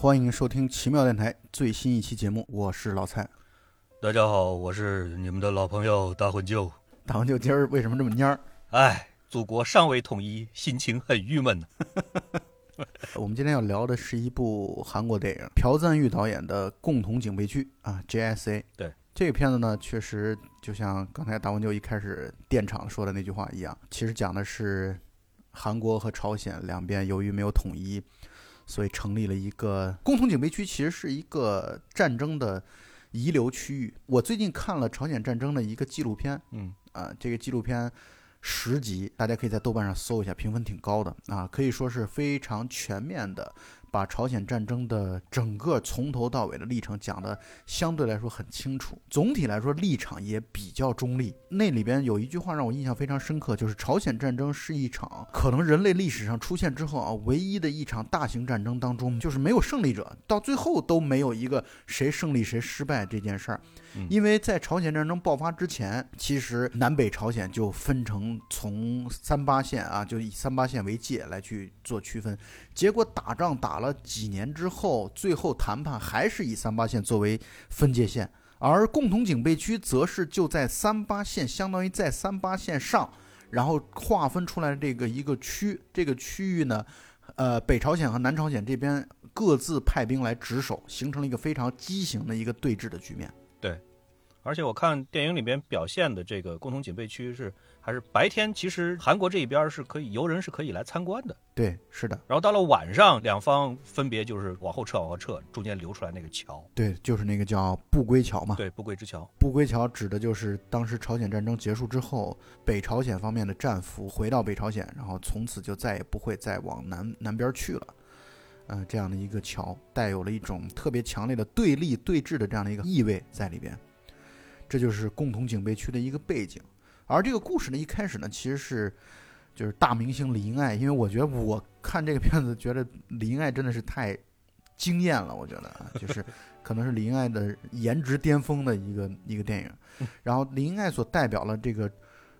欢迎收听奇妙电台最新一期节目，我是老蔡。大家好，我是你们的老朋友大混舅。大混舅今儿为什么这么蔫儿？哎，祖国尚未统一，心情很郁闷呢。我们今天要聊的是一部韩国电影，朴赞玉导演的《共同警备区》啊，JSA。对这个片子呢，确实就像刚才大文就一开始电场说的那句话一样，其实讲的是韩国和朝鲜两边由于没有统一，所以成立了一个共同警备区，其实是一个战争的遗留区域。我最近看了朝鲜战争的一个纪录片，嗯啊，这个纪录片十集，大家可以在豆瓣上搜一下，评分挺高的啊，可以说是非常全面的把朝鲜战争的整个从头到尾的历程讲得相对来说很清楚，总体来说立场也比较中立。那里边有一句话让我印象非常深刻，就是朝鲜战争是一场可能人类历史上出现之后啊唯一的一场大型战争当中，就是没有胜利者，到最后都没有一个谁胜利谁失败这件事儿。因为在朝鲜战争爆发之前，其实南北朝鲜就分成从三八线啊，就以三八线为界来去做区分。结果打仗打了几年之后，最后谈判还是以三八线作为分界线，而共同警备区则是就在三八线，相当于在三八线上，然后划分出来这个一个区，这个区域呢。呃，北朝鲜和南朝鲜这边各自派兵来值守，形成了一个非常畸形的一个对峙的局面。而且我看电影里边表现的这个共同警备区是还是白天，其实韩国这一边是可以游人是可以来参观的，对，是的，然后到了晚上，两方分别就是往后撤，往后撤，中间留出来那个桥，对，就是那个叫不归桥嘛。对，不归之桥。不归桥指的就是当时朝鲜战争结束之后，北朝鲜方面的战俘回到北朝鲜，然后从此就再也不会再往南南边去了。嗯、这样的一个桥，带有了一种特别强烈的对立对峙的这样的一个意味在里边。这就是共同警备区的一个背景。而这个故事呢，一开始呢，其实是就是大明星李英爱，因为我觉得我看这个片子，觉得李英爱真的是太惊艳了，我觉得啊，就是 可能是李英爱的颜值巅峰的一个一个电影。然后李英爱所代表了这个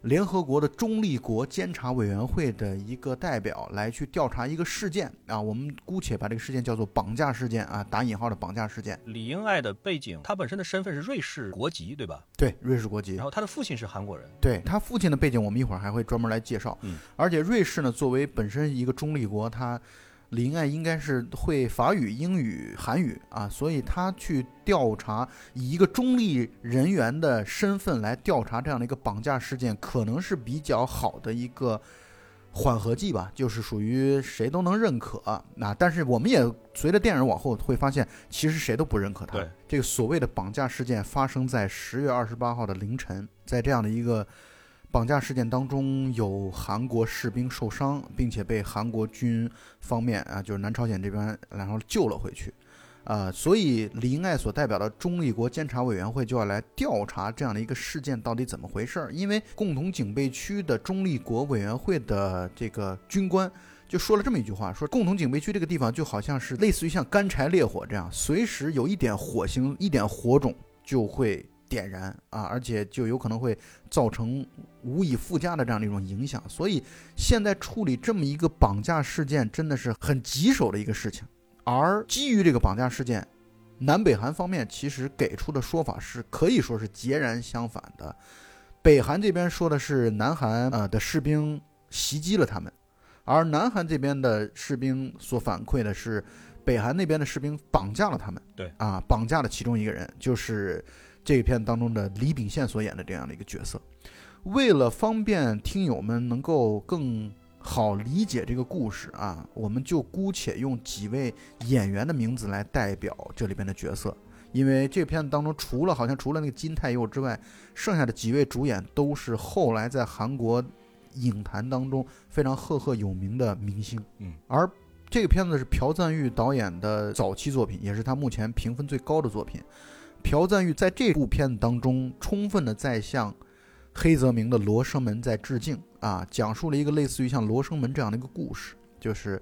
联合国的中立国监察委员会的一个代表来去调查一个事件啊，我们姑且把这个事件叫做绑架事件啊，打引号的绑架事件。李英爱的背景，他本身的身份是瑞士国籍，对吧？对，瑞士国籍然。后他的父亲是韩国人，对他父亲的背景，我们一会儿还会专门来介绍。嗯，而且瑞士呢，作为本身一个中立国，他李英爱应该是会法语、英语、韩语啊，所以他去调查，以一个中立人员的身份来调查这样的一个绑架事件，可能是比较好的一个缓和剂吧，就是属于谁都能认可。那但是我们也随着电影往后会发现，其实谁都不认可他。这个所谓的绑架事件发生在十月二十八号的凌晨，在这样的一个绑架事件当中，有韩国士兵受伤，并且被韩国军方面啊，就是南朝鲜这边，然后救了回去。啊、所以李英爱所代表的中立国监察委员会就要来调查这样的一个事件到底怎么回事儿。因为共同警备区的中立国委员会的这个军官就说了这么一句话：说共同警备区这个地方就好像是类似于像干柴烈火这样，随时有一点火星、一点火种就会点燃啊，而且就有可能会造成无以复加的这样的一种影响。所以现在处理这么一个绑架事件，真的是很棘手的一个事情。而基于这个绑架事件，南北韩方面其实给出的说法是可以说是截然相反的。北韩这边说的是南韩呃的士兵袭击了他们，而南韩这边的士兵所反馈的是北韩那边的士兵绑架了他们。对啊，绑架了其中一个人，就是这一片当中的李秉宪所演的这样的一个角色。为了方便听友们能够更好理解这个故事啊，我们就姑且用几位演员的名字来代表这里边的角色，因为这片子当中除了好像除了那个金泰佑之外，剩下的几位主演都是后来在韩国影坛当中非常赫赫有名的明星。嗯，而这个片子是朴赞玉导演的早期作品，也是他目前评分最高的作品。朴赞玉在这部片子当中充分的在向黑泽明的《罗生门》在致敬啊，讲述了一个类似于像《罗生门》这样的一个故事，就是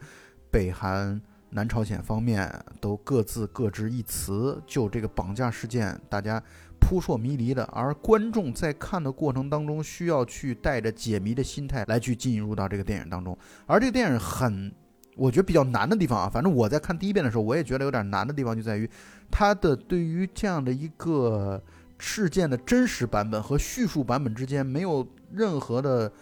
北韩、南朝鲜方面都各自各执一词，就这个绑架事件，大家扑朔迷离的，而观众在看的过程当中，需要去带着解谜的心态来去进入到这个电影当中，而这个电影很我觉得比较难的地方啊，反正我在看第一遍的时候，我也觉得有点难的地方就在于，它的对于这样的一个事件的真实版本和叙述版本之间没有任何的，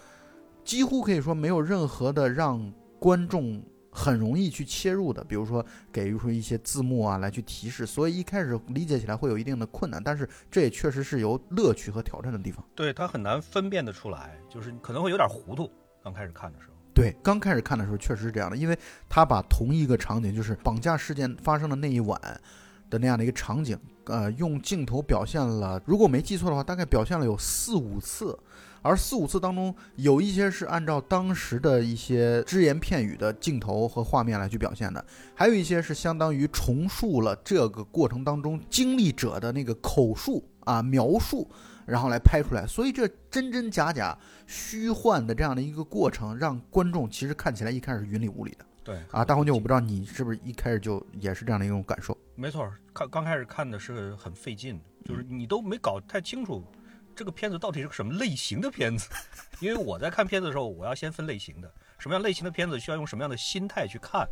几乎可以说没有任何的让观众很容易去切入的，比如说给予出一些字幕啊来去提示，所以一开始理解起来会有一定的困难，但是这也确实是有乐趣和挑战的地方。对它很难分辨得出来，就是可能会有点糊涂。刚开始看的时候。对，刚开始看的时候确实是这样的，因为他把同一个场景，就是绑架事件发生的那一晚的那样的一个场景，呃，用镜头表现了，如果没记错的话，大概表现了有四五次，而四五次当中有一些是按照当时的一些只言片语的镜头和画面来去表现的，还有一些是相当于重述了这个过程当中经历者的那个口述啊描述。然后来拍出来，所以这真真假假、虚幻的这样的一个过程，让观众其实看起来一开始是云里雾里的。对啊，大红牛，我不知道你是不是一开始就也是这样的一种感受？没错，看刚开始看的是很费劲，就是你都没搞太清楚这个片子到底是个什么类型的片子，因为我在看片子的时候，我要先分类型的，什么样类型的片子需要用什么样的心态去看。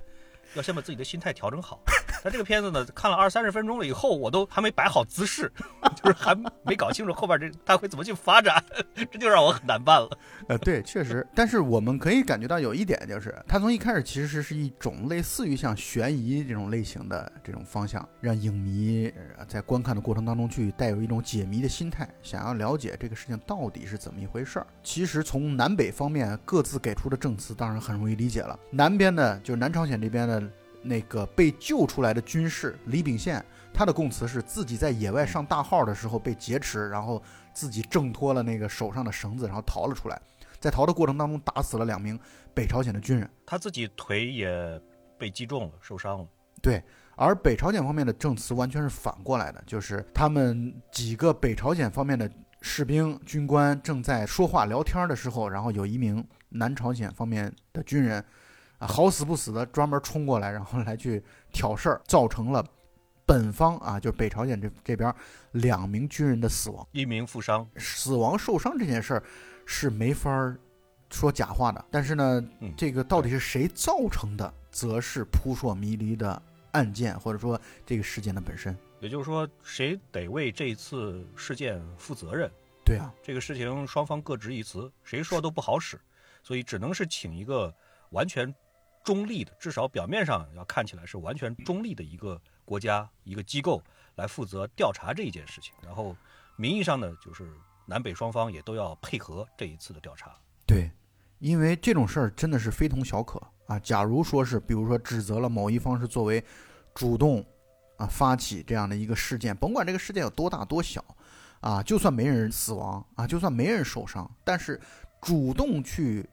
要先把自己的心态调整好。那这个片子呢，看了二三十分钟了以后，我都还没摆好姿势，就是还没搞清楚后边这他会怎么去发展，这就让我很难办了。呃，对，确实。但是我们可以感觉到有一点，就是它从一开始其实是一种类似于像悬疑这种类型的这种方向，让影迷在观看的过程当中去带有一种解谜的心态，想要了解这个事情到底是怎么一回事儿。其实从南北方面各自给出的证词，当然很容易理解了。南边的，就是南朝鲜这边的。那个被救出来的军士李秉宪，他的供词是自己在野外上大号的时候被劫持，然后自己挣脱了那个手上的绳子，然后逃了出来，在逃的过程当中打死了两名北朝鲜的军人，他自己腿也被击中了，受伤了。对，而北朝鲜方面的证词完全是反过来的，就是他们几个北朝鲜方面的士兵军官正在说话聊天的时候，然后有一名南朝鲜方面的军人。好死不死的，专门冲过来，然后来去挑事儿，造成了本方啊，就是北朝鲜这这边两名军人的死亡，一名负伤。死亡受伤这件事儿是没法说假话的。但是呢，这个到底是谁造成的，则是扑朔迷离的案件，或者说这个事件的本身。也就是说，谁得为这次事件负责任？对啊，这个事情双方各执一词，谁说都不好使，所以只能是请一个完全。中立的，至少表面上要看起来是完全中立的一个国家、一个机构来负责调查这一件事情。然后，名义上呢，就是南北双方也都要配合这一次的调查。对，因为这种事儿真的是非同小可啊。假如说是，比如说指责了某一方是作为主动啊发起这样的一个事件，甭管这个事件有多大多小啊，就算没人死亡啊，就算没人受伤，但是主动去。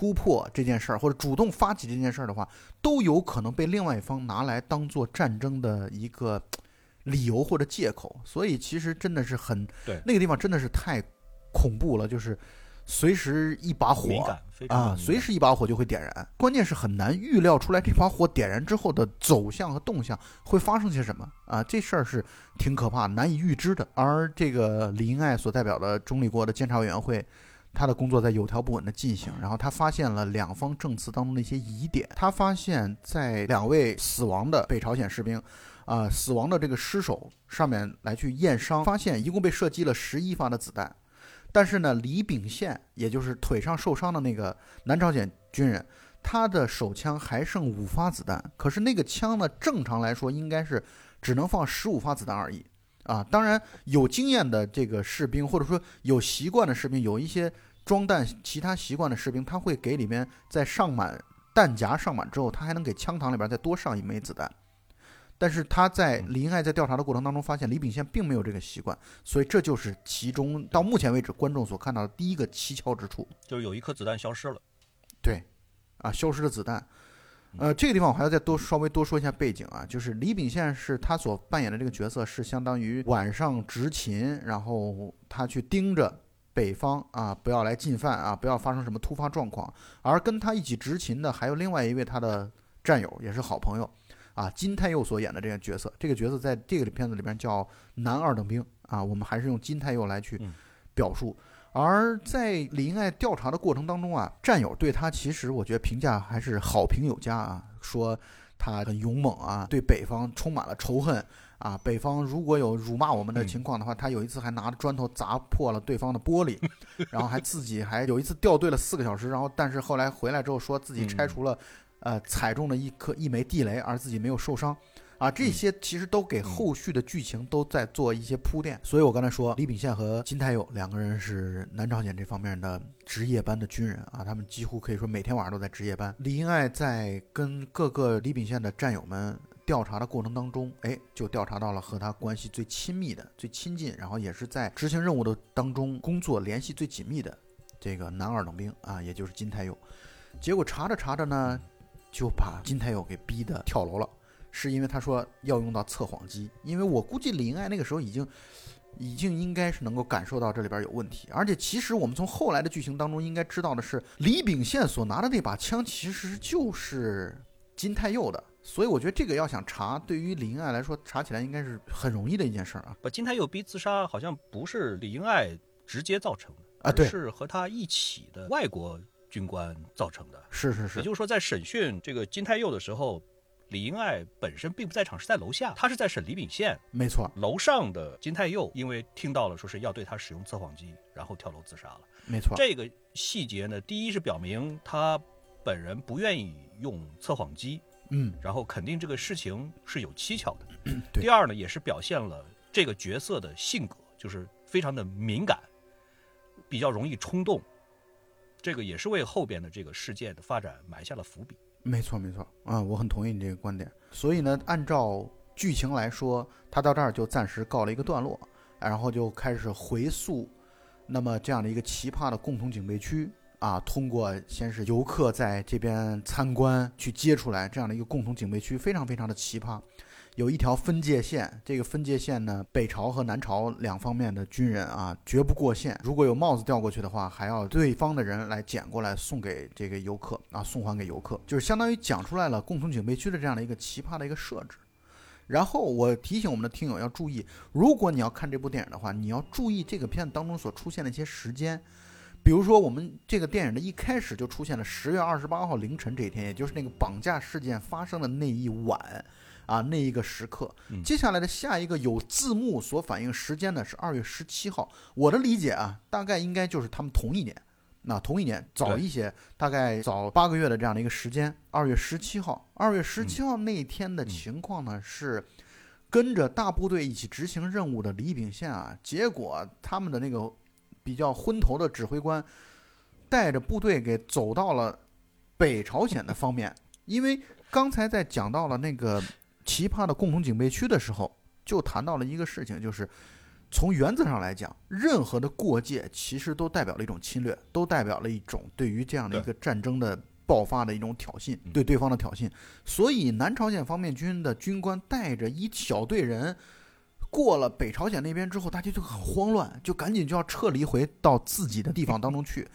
突破这件事儿，或者主动发起这件事儿的话，都有可能被另外一方拿来当做战争的一个理由或者借口。所以其实真的是很，对那个地方真的是太恐怖了，就是随时一把火啊，随时一把火就会点燃。关键是很难预料出来这把火点燃之后的走向和动向会发生些什么啊，这事儿是挺可怕、难以预知的。而这个李英爱所代表的中立国的监察委员会。他的工作在有条不紊地进行，然后他发现了两方证词当中的一些疑点。他发现，在两位死亡的北朝鲜士兵，啊，死亡的这个尸首上面来去验伤，发现一共被射击了十一发的子弹，但是呢，李秉宪，也就是腿上受伤的那个南朝鲜军人，他的手枪还剩五发子弹，可是那个枪呢，正常来说应该是只能放十五发子弹而已。啊，当然有经验的这个士兵，或者说有习惯的士兵，有一些装弹其他习惯的士兵，他会给里面在上满弹夹上满之后，他还能给枪膛里边再多上一枚子弹。但是他在林爱在调查的过程当中发现李秉宪并没有这个习惯，所以这就是其中到目前为止观众所看到的第一个蹊跷之处，就是有一颗子弹消失了。对，啊，消失的子弹。呃，这个地方我还要再多稍微多说一下背景啊，就是李秉宪是他所扮演的这个角色是相当于晚上执勤，然后他去盯着北方啊，不要来进犯啊，不要发生什么突发状况。而跟他一起执勤的还有另外一位他的战友，也是好朋友啊，金泰佑所演的这个角色，这个角色在这个片子里边叫男二等兵啊，我们还是用金泰佑来去表述。而在李英爱调查的过程当中啊，战友对他其实我觉得评价还是好评有加啊，说他很勇猛啊，对北方充满了仇恨啊。北方如果有辱骂我们的情况的话，他有一次还拿着砖头砸破了对方的玻璃，然后还自己还有一次掉队了四个小时，然后但是后来回来之后说自己拆除了，呃，踩中了一颗一枚地雷，而自己没有受伤。啊，这些其实都给后续的剧情都在做一些铺垫，所以我刚才说李秉宪和金泰佑两个人是南朝鲜这方面的值夜班的军人啊，他们几乎可以说每天晚上都在值夜班。李英爱在跟各个李秉宪的战友们调查的过程当中，哎，就调查到了和他关系最亲密的、最亲近，然后也是在执行任务的当中工作联系最紧密的这个男二等兵啊，也就是金泰佑。结果查着查着呢，就把金泰佑给逼得跳楼了。是因为他说要用到测谎机，因为我估计李英爱那个时候已经，已经应该是能够感受到这里边有问题，而且其实我们从后来的剧情当中应该知道的是，李秉宪所拿的那把枪其实就是金泰佑的，所以我觉得这个要想查，对于李英爱来说查起来应该是很容易的一件事儿啊。把金泰佑逼自杀好像不是李英爱直接造成的啊，对，是和他一起的外国军官造成的，是是是，也就是说在审讯这个金泰佑的时候。李英爱本身并不在场，是在楼下，她是在审李秉宪。没错，楼上的金泰佑因为听到了说是要对他使用测谎机，然后跳楼自杀了。没错，这个细节呢，第一是表明他本人不愿意用测谎机，嗯，然后肯定这个事情是有蹊跷的。对。第二呢，也是表现了这个角色的性格，就是非常的敏感，比较容易冲动。这个也是为后边的这个事件的发展埋下了伏笔。没错，没错，啊，我很同意你这个观点。所以呢，按照剧情来说，他到这儿就暂时告了一个段落，然后就开始回溯，那么这样的一个奇葩的共同警备区啊，通过先是游客在这边参观去接出来这样的一个共同警备区，非常非常的奇葩。有一条分界线，这个分界线呢，北朝和南朝两方面的军人啊，绝不过线。如果有帽子掉过去的话，还要对方的人来捡过来送给这个游客啊，送还给游客，就是相当于讲出来了共同警备区的这样的一个奇葩的一个设置。然后我提醒我们的听友要注意，如果你要看这部电影的话，你要注意这个片子当中所出现的一些时间，比如说我们这个电影的一开始就出现了十月二十八号凌晨这一天，也就是那个绑架事件发生的那一晚。啊，那一个时刻，接下来的下一个有字幕所反映时间呢是二月十七号。我的理解啊，大概应该就是他们同一年，那同一年早一些，大概早八个月的这样的一个时间。二月十七号，二月十七号那天的情况呢是，跟着大部队一起执行任务的李秉宪啊，结果他们的那个比较昏头的指挥官，带着部队给走到了北朝鲜的方面，因为刚才在讲到了那个。奇葩的共同警备区的时候，就谈到了一个事情，就是从原则上来讲，任何的过界其实都代表了一种侵略，都代表了一种对于这样的一个战争的爆发的一种挑衅，对对方的挑衅。所以，南朝鲜方面军的军官带着一小队人过了北朝鲜那边之后，大家就很慌乱，就赶紧就要撤离回到自己的地方当中去。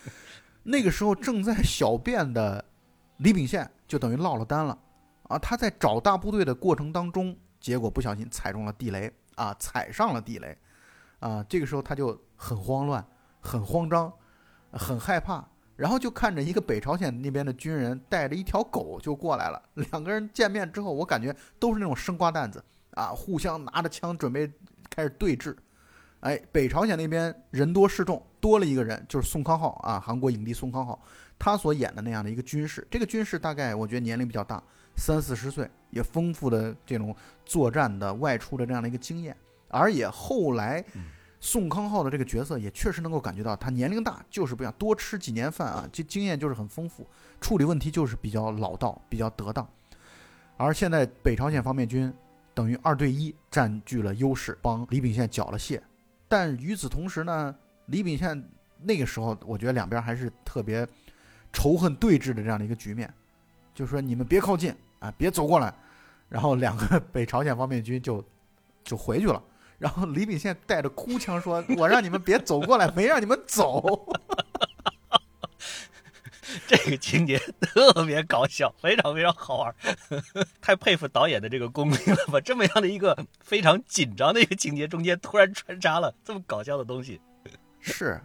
那个时候正在小便的李秉宪就等于落了单了。啊，他在找大部队的过程当中，结果不小心踩中了地雷啊，踩上了地雷，啊，这个时候他就很慌乱、很慌张、很害怕，然后就看着一个北朝鲜那边的军人带着一条狗就过来了。两个人见面之后，我感觉都是那种生瓜蛋子啊，互相拿着枪准备开始对峙。哎，北朝鲜那边人多势众，多了一个人，就是宋康昊啊，韩国影帝宋康昊，他所演的那样的一个军事，这个军事大概我觉得年龄比较大。三四十岁，也丰富的这种作战的外出的这样的一个经验，而也后来，宋康昊的这个角色也确实能够感觉到他年龄大，就是不一样，多吃几年饭啊，这经验就是很丰富，处理问题就是比较老道，比较得当。而现在北朝鲜方面军等于二对一占据了优势，帮李秉宪缴了械。但与此同时呢，李秉宪那个时候，我觉得两边还是特别仇恨对峙的这样的一个局面，就是说你们别靠近。啊，别走过来！然后两个 北朝鲜方面军就就回去了。然后李秉宪带着哭腔说：“我让你们别走过来，没让你们走。”这个情节特别搞笑，非常非常好玩，太佩服导演的这个功力了，吧这么样的一个非常紧张的一个情节中间突然穿插了这么搞笑的东西。是，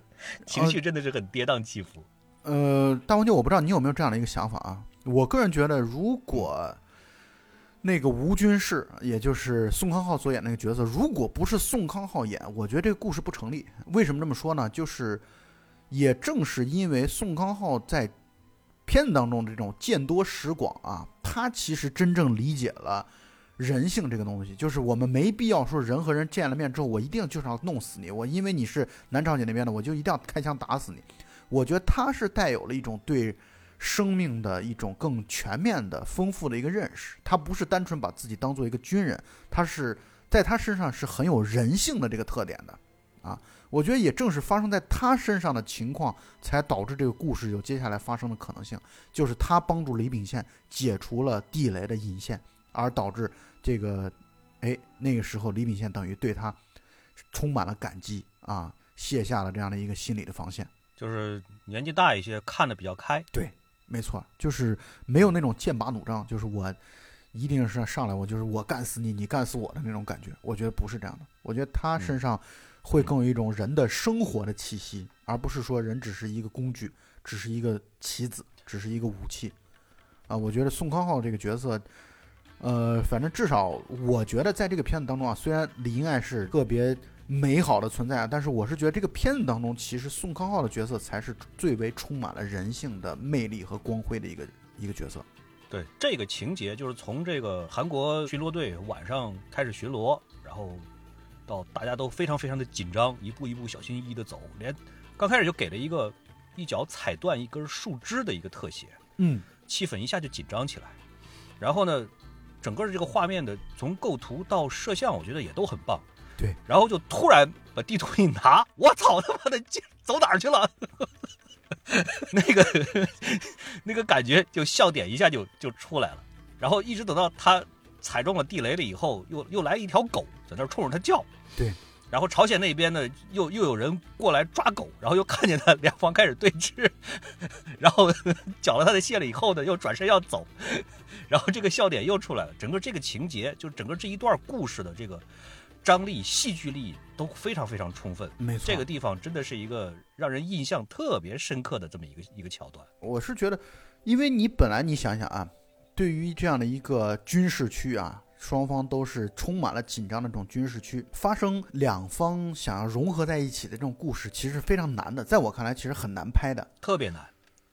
情绪真的是很跌宕起伏。呃，大黄牛，我不知道你有没有这样的一个想法啊？我个人觉得，如果那个吴军士，也就是宋康昊所演那个角色，如果不是宋康昊演，我觉得这个故事不成立。为什么这么说呢？就是也正是因为宋康昊在片子当中这种见多识广啊，他其实真正理解了人性这个东西，就是我们没必要说人和人见了面之后，我一定就是要弄死你，我因为你是南朝鲜那边的，我就一定要开枪打死你。我觉得他是带有了一种对生命的一种更全面的、丰富的一个认识。他不是单纯把自己当做一个军人，他是在他身上是很有人性的这个特点的。啊，我觉得也正是发生在他身上的情况，才导致这个故事有接下来发生的可能性。就是他帮助李秉宪解除了地雷的引线，而导致这个，哎，那个时候李秉宪等于对他充满了感激啊，卸下了这样的一个心理的防线。就是年纪大一些，看得比较开。对，没错，就是没有那种剑拔弩张，就是我一定是上来我就是我干死你，你干死我的那种感觉。我觉得不是这样的，我觉得他身上会更有一种人的生活的气息，而不是说人只是一个工具，只是一个棋子，只是一个武器。啊，我觉得宋康昊这个角色，呃，反正至少我觉得在这个片子当中啊，虽然李英爱是个别。美好的存在啊！但是我是觉得这个片子当中，其实宋康昊的角色才是最为充满了人性的魅力和光辉的一个一个角色。对这个情节，就是从这个韩国巡逻队晚上开始巡逻，然后到大家都非常非常的紧张，一步一步小心翼翼的走，连刚开始就给了一个一脚踩断一根树枝的一个特写，嗯，气氛一下就紧张起来。然后呢，整个这个画面的从构图到摄像，我觉得也都很棒。对，然后就突然把地图一拿，我操他妈的，走哪儿去了？那个 那个感觉就笑点一下就就出来了。然后一直等到他踩中了地雷了以后，又又来一条狗在那冲着他叫。对，然后朝鲜那边呢，又又有人过来抓狗，然后又看见他两方开始对峙，然后缴了他的械了以后呢，又转身要走，然后这个笑点又出来了。整个这个情节，就整个这一段故事的这个。张力、戏剧力都非常非常充分，没错，这个地方真的是一个让人印象特别深刻的这么一个一个桥段。我是觉得，因为你本来你想想啊，对于这样的一个军事区啊，双方都是充满了紧张的这种军事区，发生两方想要融合在一起的这种故事，其实非常难的。在我看来，其实很难拍的，特别难，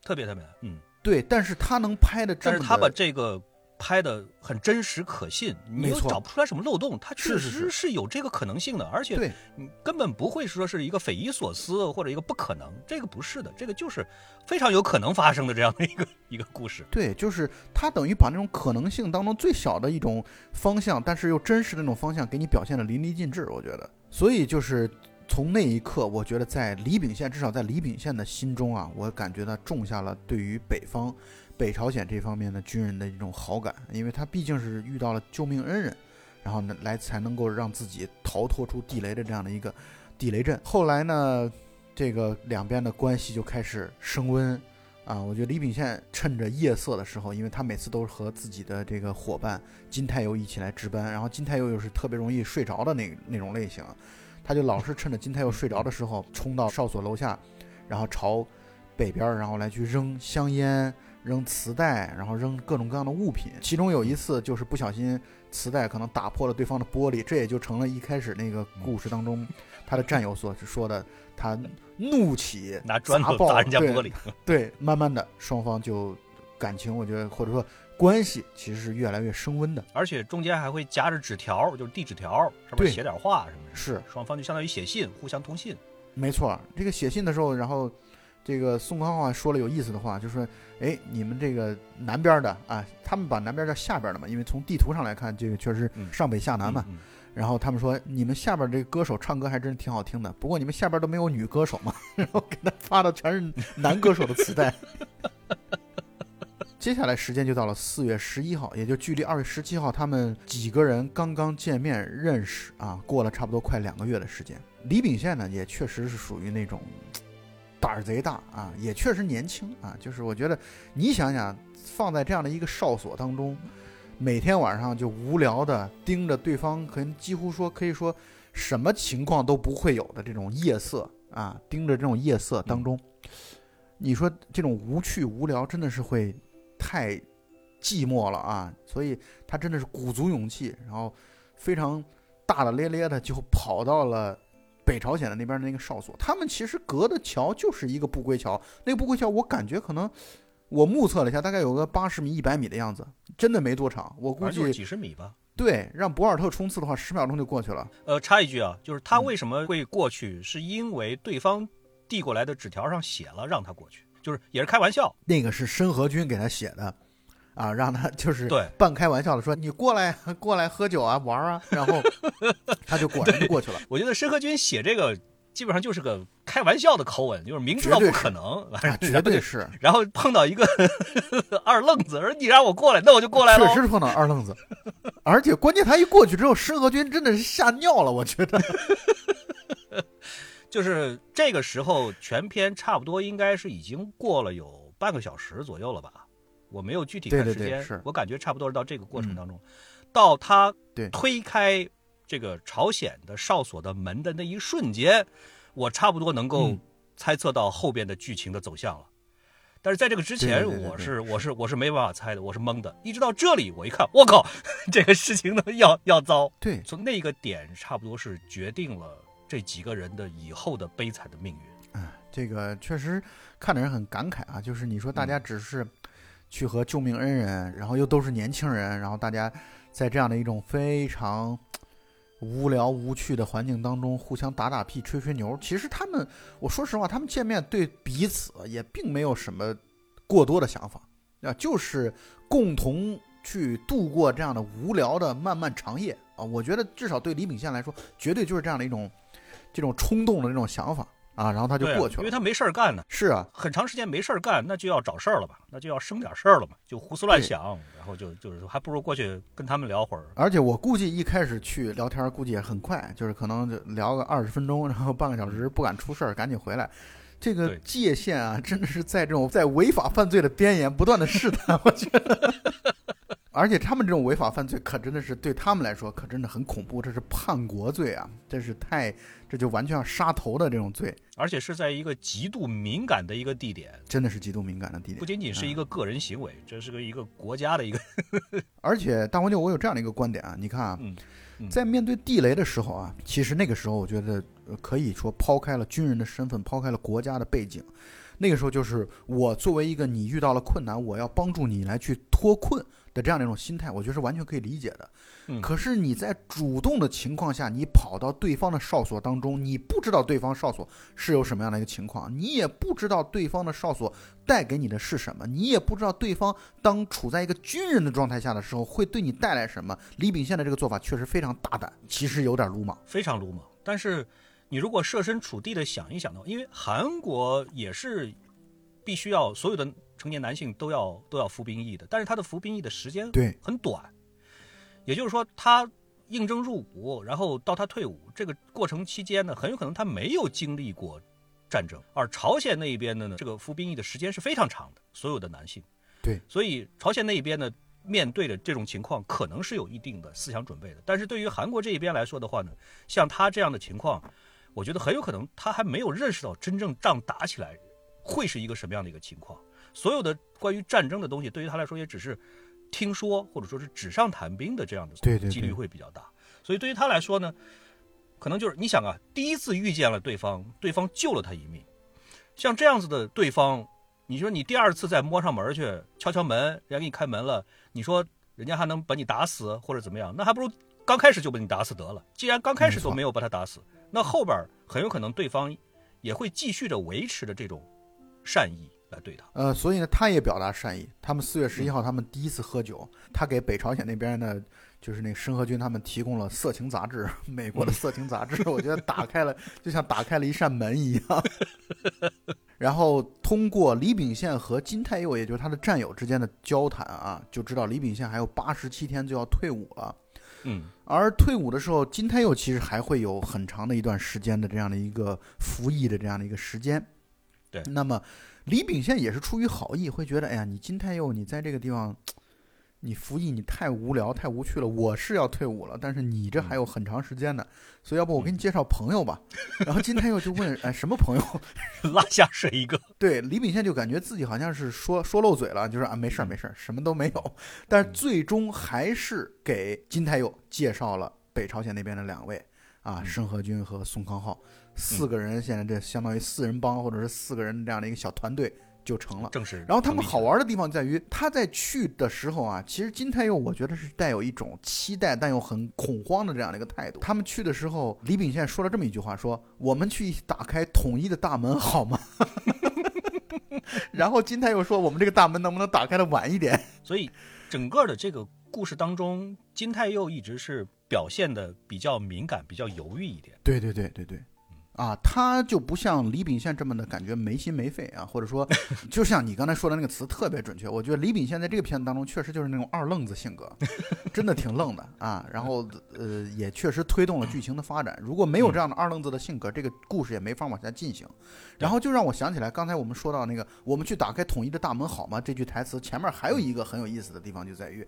特别特别难。嗯，对，但是他能拍的，但是他把这个。拍的很真实可信，你又找不出来什么漏洞，它确实是有这个可能性的，而且你根本不会说是一个匪夷所思或者一个不可能，这个不是的，这个就是非常有可能发生的这样的一个一个故事。对，就是它等于把那种可能性当中最小的一种方向，但是又真实的那种方向给你表现的淋漓尽致，我觉得。所以就是从那一刻，我觉得在李秉宪，至少在李秉宪的心中啊，我感觉他种下了对于北方。北朝鲜这方面的军人的一种好感，因为他毕竟是遇到了救命恩人，然后呢来才能够让自己逃脱出地雷的这样的一个地雷阵。后来呢，这个两边的关系就开始升温啊。我觉得李秉宪趁着夜色的时候，因为他每次都是和自己的这个伙伴金泰佑一起来值班，然后金泰佑又是特别容易睡着的那那种类型，他就老是趁着金泰佑睡着的时候冲到哨所楼下，然后朝北边，然后来去扔香烟。扔磁带，然后扔各种各样的物品。其中有一次就是不小心，磁带可能打破了对方的玻璃，这也就成了一开始那个故事当中他的战友所说的，他怒起拿砖头砸人家玻璃。对，慢慢的双方就感情，我觉得或者说关系其实是越来越升温的，而且中间还会夹着纸条，就是递纸条，上面写点话什么的。是，双方就相当于写信，互相通信。没错，这个写信的时候，然后。这个宋康昊说了有意思的话，就说：“哎，你们这个南边的啊，他们把南边叫下边的嘛，因为从地图上来看，这个确实上北下南嘛。然后他们说，你们下边这个歌手唱歌还真挺好听的，不过你们下边都没有女歌手嘛。然后给他发的全是男歌手的磁带。接下来时间就到了四月十一号，也就距离二月十七号他们几个人刚刚见面认识啊，过了差不多快两个月的时间。李秉宪呢，也确实是属于那种。”胆儿贼大啊，也确实年轻啊。就是我觉得，你想想，放在这样的一个哨所当中，每天晚上就无聊的盯着对方，可能几乎说可以说什么情况都不会有的这种夜色啊，盯着这种夜色当中，你说这种无趣无聊，真的是会太寂寞了啊！所以他真的是鼓足勇气，然后非常大大咧咧的就跑到了北朝鲜的那边的那个哨所。他们其实隔的桥就是一个不归桥，那个不归桥我感觉可能我目测了一下，大概有个八十米、一百米的样子，真的没多长。我估计几十米吧。对，让博尔特冲刺的话，十秒钟就过去了。呃，插一句啊，就是他为什么会过去，是因为对方递过来的纸条上写了让他过去，就是也是开玩笑。那个是申河军给他写的，啊，让他就是对半开玩笑的说你过来 过来喝酒啊玩啊，然后他就果然就过去了。我觉得申河君写这个。基本上就是个开玩笑的口吻，就是明知道不可能，绝对是。然后碰到一个 二愣子，说你让我过来，那我就过来了。确实碰到二愣子，而且关键他一过去之后，申河君真的是吓尿了，我觉得。就是这个时候，全篇差不多应该是已经过了有半个小时左右了吧？我没有具体看时间，我感觉差不多是到这个过程当中，到他推开。这个朝鲜的哨所的门的那一瞬间，我差不多能够猜测到后边的剧情的走向了。但是在这个之前，我是我是我是没办法猜的，我是懵的。一直到这里，我一看，我靠，这个事情呢要要糟。对，从那个点差不多是决定了这几个人的以后的悲惨的命运。嗯，这个确实看的人很感慨啊。就是你说大家只是去和救命恩人，然后又都是年轻人，然后大家在这样的一种非常。无聊无趣的环境当中，互相打打屁、吹吹牛。其实他们，我说实话，他们见面对彼此也并没有什么过多的想法，啊，就是共同去度过这样的无聊的漫漫长夜啊。我觉得至少对李秉宪来说，绝对就是这样的一种这种冲动的那种想法。啊，然后他就过去了，因为他没事儿干呢。是啊，很长时间没事儿干，那就要找事儿了吧？那就要生点事儿了嘛？就胡思乱想，然后就就是还不如过去跟他们聊会儿。而且我估计一开始去聊天，估计也很快，就是可能就聊个二十分钟，然后半个小时不敢出事儿，赶紧回来。这个界限啊，真的是在这种 在违法犯罪的边沿不断的试探，我觉得。而且他们这种违法犯罪，可真的是对他们来说，可真的很恐怖。这是叛国罪啊！真是太，这就完全要杀头的这种罪。而且是在一个极度敏感的一个地点，真的是极度敏感的地点。不仅仅是一个个人行为，这是个一个国家的一个。而且大黄牛，我有这样的一个观点啊，你看啊，在面对地雷的时候啊，其实那个时候我觉得可以说抛开了军人的身份，抛开了国家的背景。那个时候就是我作为一个你遇到了困难，我要帮助你来去脱困的这样的一种心态，我觉得是完全可以理解的。嗯，可是你在主动的情况下，你跑到对方的哨所当中，你不知道对方哨所是有什么样的一个情况，你也不知道对方的哨所带给你的是什么，你也不知道对方当处在一个军人的状态下的时候会对你带来什么。李秉宪的这个做法确实非常大胆，其实有点鲁莽，非常鲁莽，但是。你如果设身处地的想一想的话，因为韩国也是必须要所有的成年男性都要都要服兵役的，但是他的服兵役的时间对很短，也就是说他应征入伍，然后到他退伍这个过程期间呢，很有可能他没有经历过战争，而朝鲜那一边的呢，这个服兵役的时间是非常长的，所有的男性对，所以朝鲜那一边呢，面对的这种情况可能是有一定的思想准备的，但是对于韩国这一边来说的话呢，像他这样的情况。我觉得很有可能他还没有认识到真正仗打起来会是一个什么样的一个情况。所有的关于战争的东西，对于他来说也只是听说或者说是纸上谈兵的这样的几率会比较大。所以对于他来说呢，可能就是你想啊，第一次遇见了对方，对方救了他一命。像这样子的对方，你说你第二次再摸上门去敲敲门，人家给你开门了，你说人家还能把你打死或者怎么样？那还不如刚开始就把你打死得了。既然刚开始都没有把他打死。那后边很有可能对方也会继续着维持着这种善意来对他。呃，所以呢，他也表达善意。他们四月十一号，他们第一次喝酒，他给北朝鲜那边的，就是那申河军他们提供了色情杂志，美国的色情杂志。我觉得打开了，就像打开了一扇门一样。然后通过李秉宪和金泰佑，也就是他的战友之间的交谈啊，就知道李秉宪还有八十七天就要退伍了。嗯，而退伍的时候，金泰佑其实还会有很长的一段时间的这样的一个服役的这样的一个时间。对，那么李秉宪也是出于好意，会觉得，哎呀，你金泰佑，你在这个地方，你服役你太无聊太无趣了，我是要退伍了，但是你这还有很长时间呢，所以要不我给你介绍朋友吧。然后金太佑就问，哎，什么朋友？拉下水一个。对，李秉宪就感觉自己好像是说说漏嘴了，就是啊，没事儿没事儿，什么都没有。但是最终还是给金太佑介绍了北朝鲜那边的两位啊，申和军和宋康昊四个人，现在这相当于四人帮或者是四个人这样的一个小团队就成了。正是。然后他们好玩的地方在于，他在去的时候啊，其实金太佑我觉得是带有一种期待但又很恐慌的这样的一个态度。他们去的时候，李秉宪说了这么一句话：说我们去打开统一的大门好吗？然后金太佑说：“我们这个大门能不能打开的晚一点？”所以，整个的这个故事当中，金太佑一直是表现的比较敏感、比较犹豫一点。对对对对对。啊，他就不像李秉宪这么的感觉没心没肺啊，或者说，就像你刚才说的那个词特别准确。我觉得李秉宪在这个片子当中确实就是那种二愣子性格，真的挺愣的啊。然后呃，也确实推动了剧情的发展。如果没有这样的二愣子的性格，这个故事也没法往下进行。然后就让我想起来，刚才我们说到那个“我们去打开统一的大门好吗”这句台词前面还有一个很有意思的地方，就在于。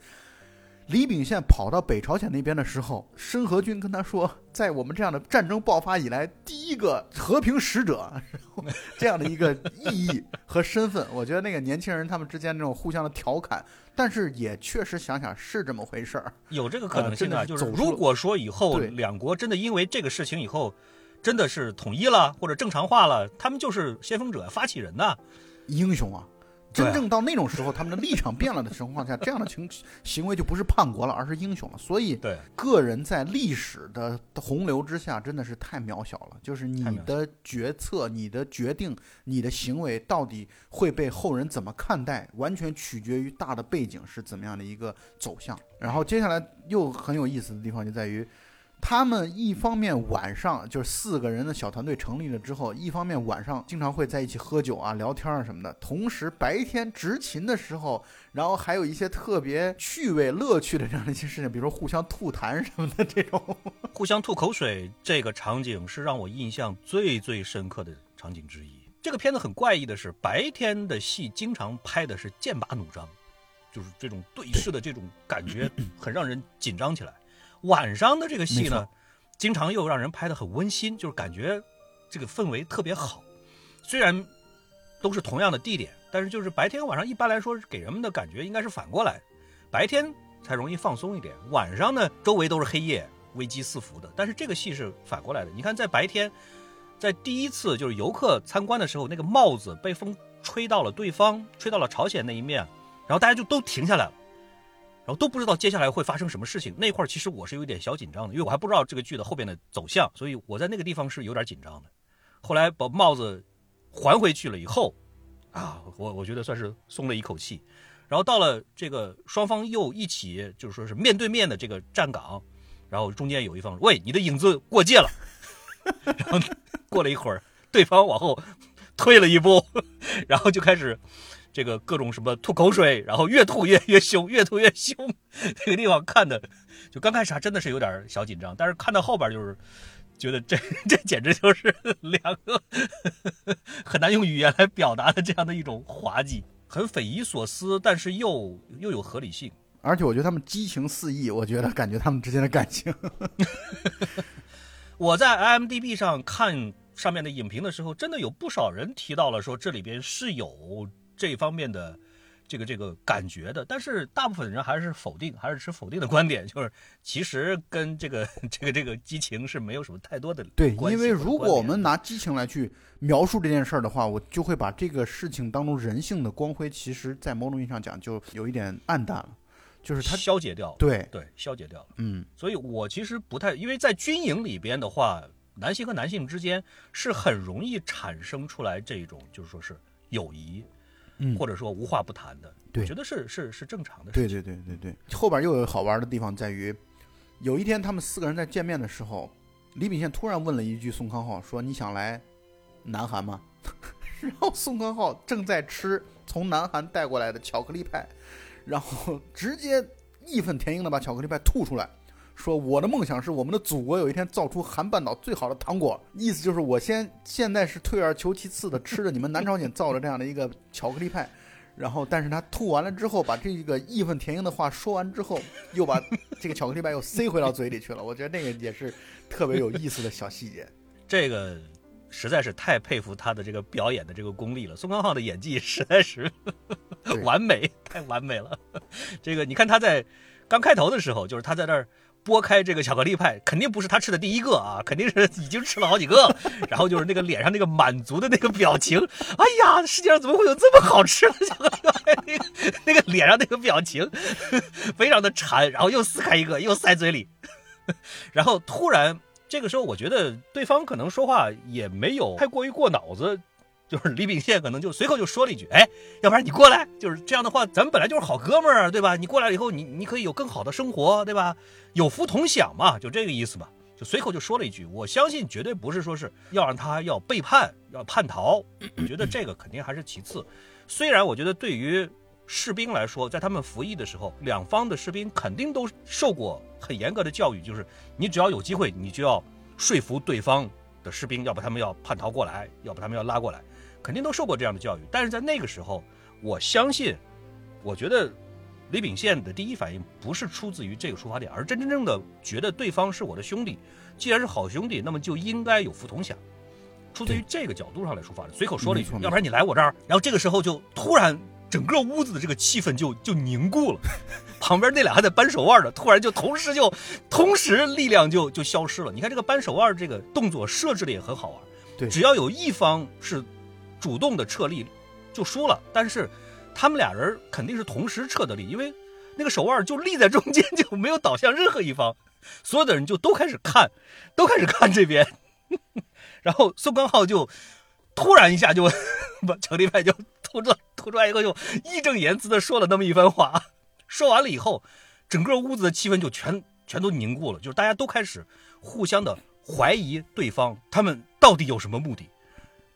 李秉宪跑到北朝鲜那边的时候，申河君跟他说，在我们这样的战争爆发以来，第一个和平使者，这样的一个意义和身份，我觉得那个年轻人他们之间那种互相的调侃，但是也确实想想是这么回事儿，有这个可能性啊，就是如果说以后两国真的因为这个事情以后，真的是统一了或者正常化了，他们就是先锋者、发起人呐，英雄啊。真正到那种时候，他们的立场变了的情况下，这样的情行为就不是叛国了，而是英雄了。所以，对个人在历史的洪流之下，真的是太渺小了。就是你的决策、你的决定、你的行为，到底会被后人怎么看待，完全取决于大的背景是怎么样的一个走向。然后接下来又很有意思的地方就在于。他们一方面晚上就是四个人的小团队成立了之后，一方面晚上经常会在一起喝酒啊、聊天啊什么的。同时白天执勤的时候，然后还有一些特别趣味、乐趣的这样的一些事情，比如说互相吐痰什么的这种。互相吐口水这个场景是让我印象最最深刻的场景之一。这个片子很怪异的是，白天的戏经常拍的是剑拔弩张，就是这种对视的这种感觉很让人紧张起来。晚上的这个戏呢，经常又让人拍的很温馨，就是感觉这个氛围特别好。虽然都是同样的地点，但是就是白天晚上一般来说给人们的感觉应该是反过来，白天才容易放松一点，晚上呢周围都是黑夜，危机四伏的。但是这个戏是反过来的，你看在白天，在第一次就是游客参观的时候，那个帽子被风吹到了对方，吹到了朝鲜那一面，然后大家就都停下来了。然后都不知道接下来会发生什么事情，那块儿其实我是有点小紧张的，因为我还不知道这个剧的后边的走向，所以我在那个地方是有点紧张的。后来把帽子还回去了以后，啊，我我觉得算是松了一口气。然后到了这个双方又一起就是说是面对面的这个站岗，然后中间有一方喂你的影子过界了，然后过了一会儿，对方往后退了一步，然后就开始。这个各种什么吐口水，然后越吐越越凶，越吐越凶。那个地方看的，就刚开始还真的是有点小紧张，但是看到后边就是觉得这 这简直就是两个很难用语言来表达的这样的一种滑稽，很匪夷所思，但是又又有合理性。而且我觉得他们激情四溢，我觉得感觉他们之间的感情。我在 IMDB 上看上面的影评的时候，真的有不少人提到了说这里边是有。这方面的这个这个感觉的，但是大部分人还是否定，还是持否定的观点，就是其实跟这个 这个这个激情是没有什么太多的对，因为如果我们拿激情来去描述这件事儿的话，我就会把这个事情当中人性的光辉，其实在某种意义上讲就有一点暗淡了，就是它消解掉了，对。对，消解掉了，嗯，所以我其实不太，因为在军营里边的话，男性和男性之间是很容易产生出来这种，就是说是友谊。或者说无话不谈的，我觉得是是是正常的。对对对对对，后边又有好玩的地方在于，有一天他们四个人在见面的时候，李秉宪突然问了一句宋康昊说：“你想来南韩吗？” 然后宋康昊正在吃从南韩带过来的巧克力派，然后直接义愤填膺的把巧克力派吐出来。说我的梦想是我们的祖国有一天造出韩半岛最好的糖果，意思就是我先现在是退而求其次的吃着你们南朝鲜造的这样的一个巧克力派，然后，但是他吐完了之后，把这个义愤填膺的话说完之后，又把这个巧克力派又塞回到嘴里去了。我觉得那个也是特别有意思的小细节。这个实在是太佩服他的这个表演的这个功力了。宋康昊的演技实在是 完美，太完美了。这个你看他在刚开头的时候，就是他在那儿。剥开这个巧克力派，肯定不是他吃的第一个啊，肯定是已经吃了好几个。然后就是那个脸上那个满足的那个表情，哎呀，世界上怎么会有这么好吃的巧克力派？那个那个脸上那个表情，非常的馋。然后又撕开一个，又塞嘴里。然后突然这个时候，我觉得对方可能说话也没有太过于过脑子。就是李秉宪可能就随口就说了一句：“哎，要不然你过来。”就是这样的话，咱们本来就是好哥们儿，对吧？你过来以后，你你可以有更好的生活，对吧？有福同享嘛，就这个意思吧。就随口就说了一句，我相信绝对不是说是要让他要背叛、要叛逃。我觉得这个肯定还是其次。虽然我觉得对于士兵来说，在他们服役的时候，两方的士兵肯定都受过很严格的教育，就是你只要有机会，你就要说服对方的士兵，要把他们要叛逃过来，要把他们要拉过来。肯定都受过这样的教育，但是在那个时候，我相信，我觉得李秉宪的第一反应不是出自于这个出发点，而真真正的觉得对方是我的兄弟，既然是好兄弟，那么就应该有福同享，出自于这个角度上来出发的。随口说了一句，要不然你来我这儿，然后这个时候就突然整个屋子的这个气氛就就凝固了，旁边那俩还在扳手腕呢，突然就同时就同时力量就就消失了。你看这个扳手腕这个动作设置的也很好玩，对，只要有一方是。主动的撤力就输了，但是他们俩人肯定是同时撤的力，因为那个手腕就立在中间，就没有倒向任何一方，所有的人就都开始看，都开始看这边，然后宋光昊就突然一下就把巧克力派就吐出吐出来以后，就义正言辞的说了那么一番话，说完了以后，整个屋子的气氛就全全都凝固了，就是大家都开始互相的怀疑对方，他们到底有什么目的。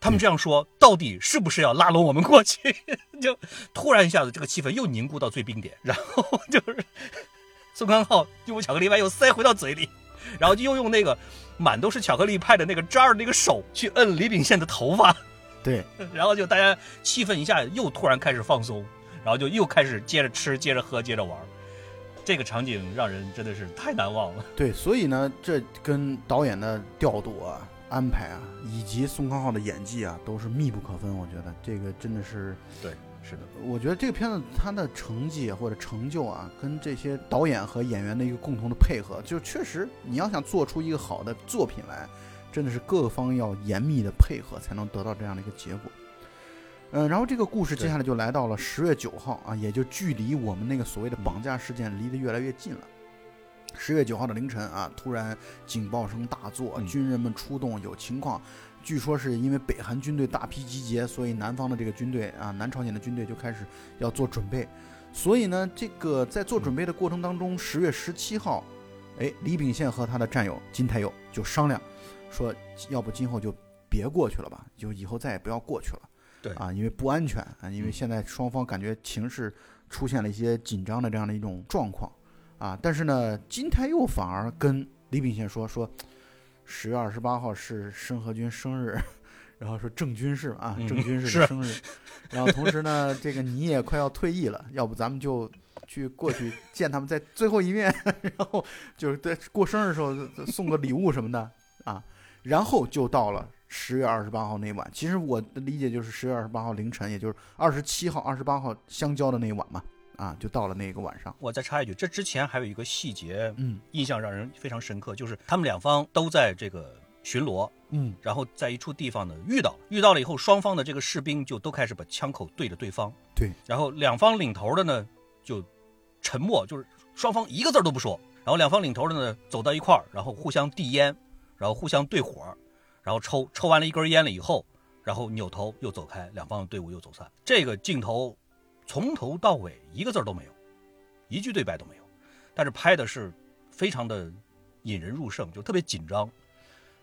他们这样说，到底是不是要拉拢我们过去？就突然一下子，这个气氛又凝固到最冰点，然后就是宋康昊用巧克力派又塞回到嘴里，然后就又用那个满都是巧克力派的那个渣儿那个手去摁李秉宪的头发，对，然后就大家气氛一下又突然开始放松，然后就又开始接着吃、接着喝、接着玩，这个场景让人真的是太难忘了。对，所以呢，这跟导演的调度啊。安排啊，以及宋康昊的演技啊，都是密不可分。我觉得这个真的是对，是的。我觉得这个片子它的成绩或者成就啊，跟这些导演和演员的一个共同的配合，就确实你要想做出一个好的作品来，真的是各方要严密的配合，才能得到这样的一个结果。嗯，然后这个故事接下来就来到了十月九号啊，也就距离我们那个所谓的绑架事件离得越来越近了。十月九号的凌晨啊，突然警报声大作，军人们出动，有情况。据说是因为北韩军队大批集结，所以南方的这个军队啊，南朝鲜的军队就开始要做准备。所以呢，这个在做准备的过程当中，十月十七号，哎，李秉宪和他的战友金泰佑就商量，说要不今后就别过去了吧，就以后再也不要过去了。对啊，因为不安全啊，因为现在双方感觉情势出现了一些紧张的这样的一种状况。啊，但是呢，金泰佑反而跟李秉宪说说，十月二十八号是申河君生日，然后说郑军是啊，郑军是的生日，然后同时呢，这个你也快要退役了，要不咱们就去过去见他们在最后一面，然后就是在过生日的时候送个礼物什么的啊，然后就到了十月二十八号那晚，其实我的理解就是十月二十八号凌晨，也就是二十七号、二十八号相交的那一晚嘛。啊，就到了那个晚上。我再插一句，这之前还有一个细节，嗯，印象让人非常深刻，就是他们两方都在这个巡逻，嗯，然后在一处地方呢遇到，遇到了以后，双方的这个士兵就都开始把枪口对着对方，对，然后两方领头的呢就沉默，就是双方一个字都不说，然后两方领头的呢走到一块儿，然后互相递烟，然后互相对火，然后抽抽完了一根烟了以后，然后扭头又走开，两方的队伍又走散。这个镜头。从头到尾一个字都没有，一句对白都没有，但是拍的是非常的引人入胜，就特别紧张，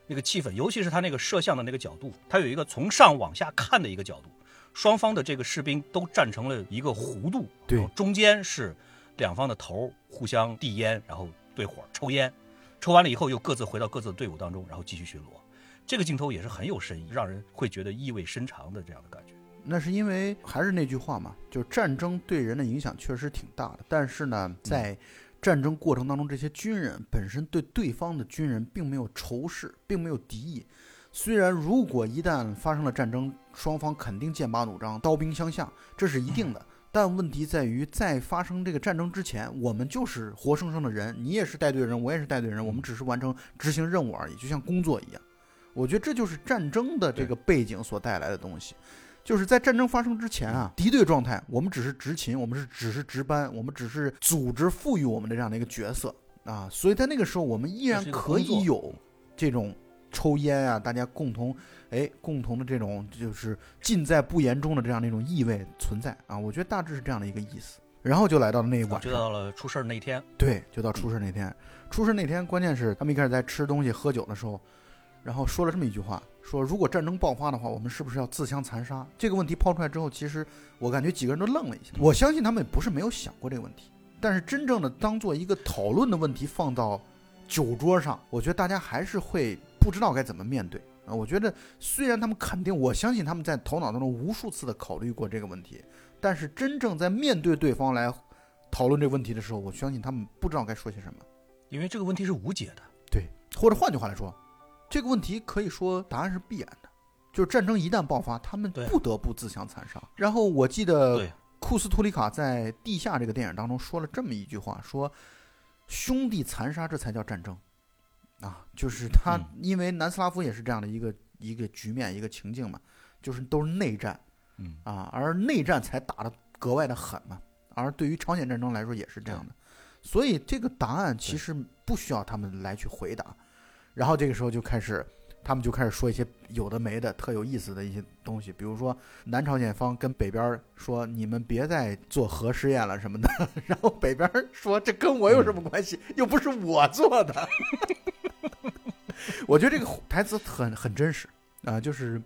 那个气氛，尤其是他那个摄像的那个角度，他有一个从上往下看的一个角度，双方的这个士兵都站成了一个弧度，对，中间是两方的头互相递烟，然后对火抽烟，抽完了以后又各自回到各自的队伍当中，然后继续巡逻，这个镜头也是很有深意，让人会觉得意味深长的这样的感觉。那是因为还是那句话嘛，就是战争对人的影响确实挺大的。但是呢，在战争过程当中，这些军人本身对对方的军人并没有仇视，并没有敌意。虽然如果一旦发生了战争，双方肯定剑拔弩张、刀兵相向，这是一定的。但问题在于，在发生这个战争之前，我们就是活生生的人，你也是带队人，我也是带队人，我们只是完成执行任务而已，就像工作一样。我觉得这就是战争的这个背景所带来的东西，就是在战争发生之前啊，敌对状态，我们只是执勤，我们是只是值班，我们只是组织赋予我们的这样的一个角色啊，所以在那个时候，我们依然可以有这种。抽烟啊，大家共同，哎，共同的这种就是尽在不言中的这样的一种意味存在啊，我觉得大致是这样的一个意思。然后就来到了那一晚就到了出事那天。对，就到出事那天。出事那天，关键是他们一开始在吃东西、喝酒的时候，然后说了这么一句话：说如果战争爆发的话，我们是不是要自相残杀？这个问题抛出来之后，其实我感觉几个人都愣了一下。我相信他们也不是没有想过这个问题，但是真正的当做一个讨论的问题放到酒桌上，我觉得大家还是会。不知道该怎么面对啊！我觉得虽然他们肯定，我相信他们在头脑当中无数次的考虑过这个问题，但是真正在面对对方来讨论这个问题的时候，我相信他们不知道该说些什么，因为这个问题是无解的。对，或者换句话来说，这个问题可以说答案是必然的，就是战争一旦爆发，他们不得不自相残杀。然后我记得库斯图里卡在《地下》这个电影当中说了这么一句话：说兄弟残杀，这才叫战争。啊，就是他，因为南斯拉夫也是这样的一个一个局面，一个情境嘛，就是都是内战，嗯啊，而内战才打得格外的狠嘛，而对于朝鲜战争来说也是这样的，所以这个答案其实不需要他们来去回答，然后这个时候就开始，他们就开始说一些有的没的特有意思的一些东西，比如说南朝鲜方跟北边说你们别再做核试验了什么的，然后北边说这跟我有什么关系，又不是我做的。我觉得这个台词很很真实啊，就是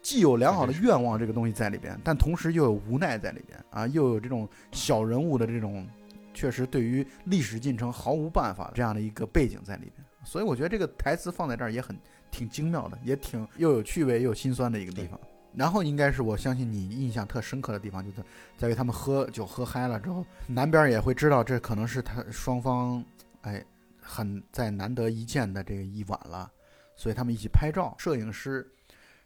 既有良好的愿望这个东西在里边，但同时又有无奈在里边啊，又有这种小人物的这种确实对于历史进程毫无办法这样的一个背景在里边，所以我觉得这个台词放在这儿也很挺精妙的，也挺又有趣味又有心酸的一个地方。然后应该是我相信你印象特深刻的地方，就是在于他们喝酒喝嗨了之后，南边也会知道这可能是他双方哎。很在难得一见的这个一晚了，所以他们一起拍照。摄影师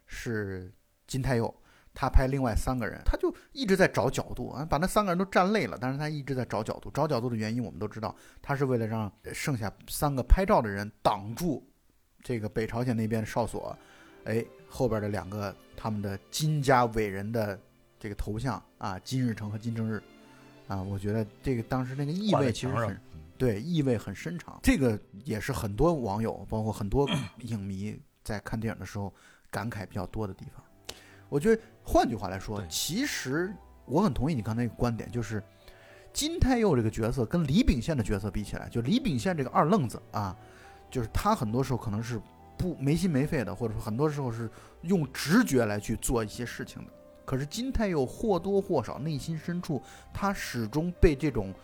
是金泰佑，他拍另外三个人，他就一直在找角度啊，把那三个人都站累了，但是他一直在找角度。找角度的原因我们都知道，他是为了让剩下三个拍照的人挡住这个北朝鲜那边哨所，哎，后边的两个他们的金家伟人的这个头像啊，金日成和金正日啊，我觉得这个当时那个意味其实很。对，意味很深长，这个也是很多网友，包括很多影迷在看电影的时候感慨比较多的地方。我觉得，换句话来说，其实我很同意你刚才一个观点，就是金泰佑这个角色跟李秉宪的角色比起来，就李秉宪这个二愣子啊，就是他很多时候可能是不没心没肺的，或者说很多时候是用直觉来去做一些事情的。可是金泰佑或多或少内心深处，他始终被这种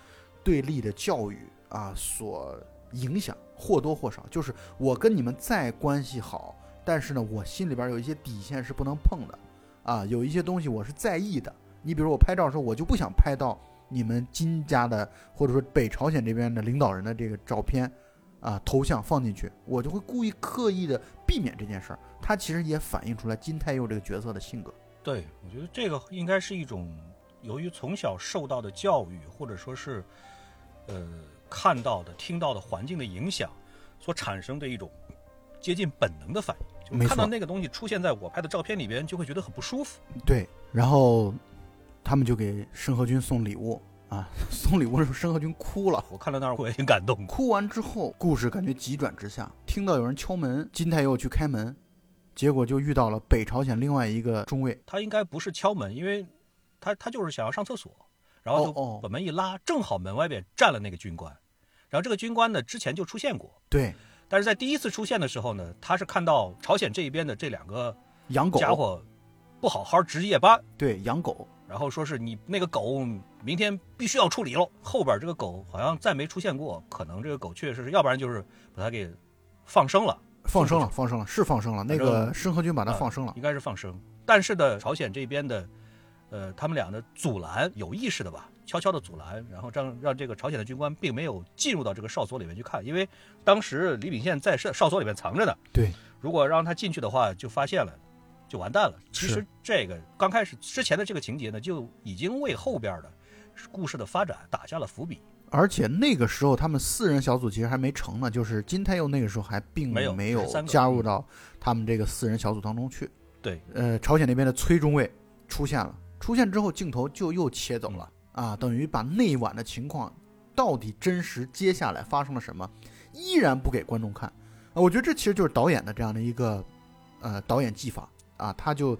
对立的教育。啊，所影响或多或少，就是我跟你们再关系好，但是呢，我心里边有一些底线是不能碰的，啊，有一些东西我是在意的。你比如我拍照的时候，我就不想拍到你们金家的或者说北朝鲜这边的领导人的这个照片，啊，头像放进去，我就会故意刻意的避免这件事儿。它其实也反映出来金泰佑这个角色的性格。对，我觉得这个应该是一种由于从小受到的教育，或者说是，呃。看到的、听到的环境的影响，所产生的一种接近本能的反应，就看到那个东西出现在我拍的照片里边，就会觉得很不舒服。对，然后他们就给申河军送礼物啊，送礼物的时候，申河军哭了。我看到那儿我也挺感动。哭完之后，故事感觉急转直下，听到有人敲门，金泰佑去开门，结果就遇到了北朝鲜另外一个中尉。他应该不是敲门，因为他他就是想要上厕所。然后就把门一拉，正好门外边站了那个军官，然后这个军官呢之前就出现过，对，但是在第一次出现的时候呢，他是看到朝鲜这一边的这两个养狗家伙不好好值夜班，对，养狗，然后说是你那个狗明天必须要处理喽。后边这个狗好像再没出现过，可能这个狗确实是，要不然就是把它给放生了，放生了，放生了，是放生了，那个申河军把它放生了，应该是放生。但是呢，朝鲜这边的呃，他们俩的阻拦，有意识的吧，悄悄的阻拦，然后让让这个朝鲜的军官并没有进入到这个哨所里面去看，因为当时李秉宪在哨哨所里面藏着呢。对，如果让他进去的话，就发现了，就完蛋了。其实这个刚开始之前的这个情节呢，就已经为后边的故事的发展打下了伏笔。而且那个时候他们四人小组其实还没成呢，就是金泰佑那个时候还并没有加入到他们这个四人小组当中去。对，呃，朝鲜那边的崔中尉出现了，出现之后镜头就又切走了、啊，等于把那晚的情况到底真实接下来发生了什么，依然不给观众看。啊，我觉得这其实就是导演的这样的一个呃导演技法啊，他就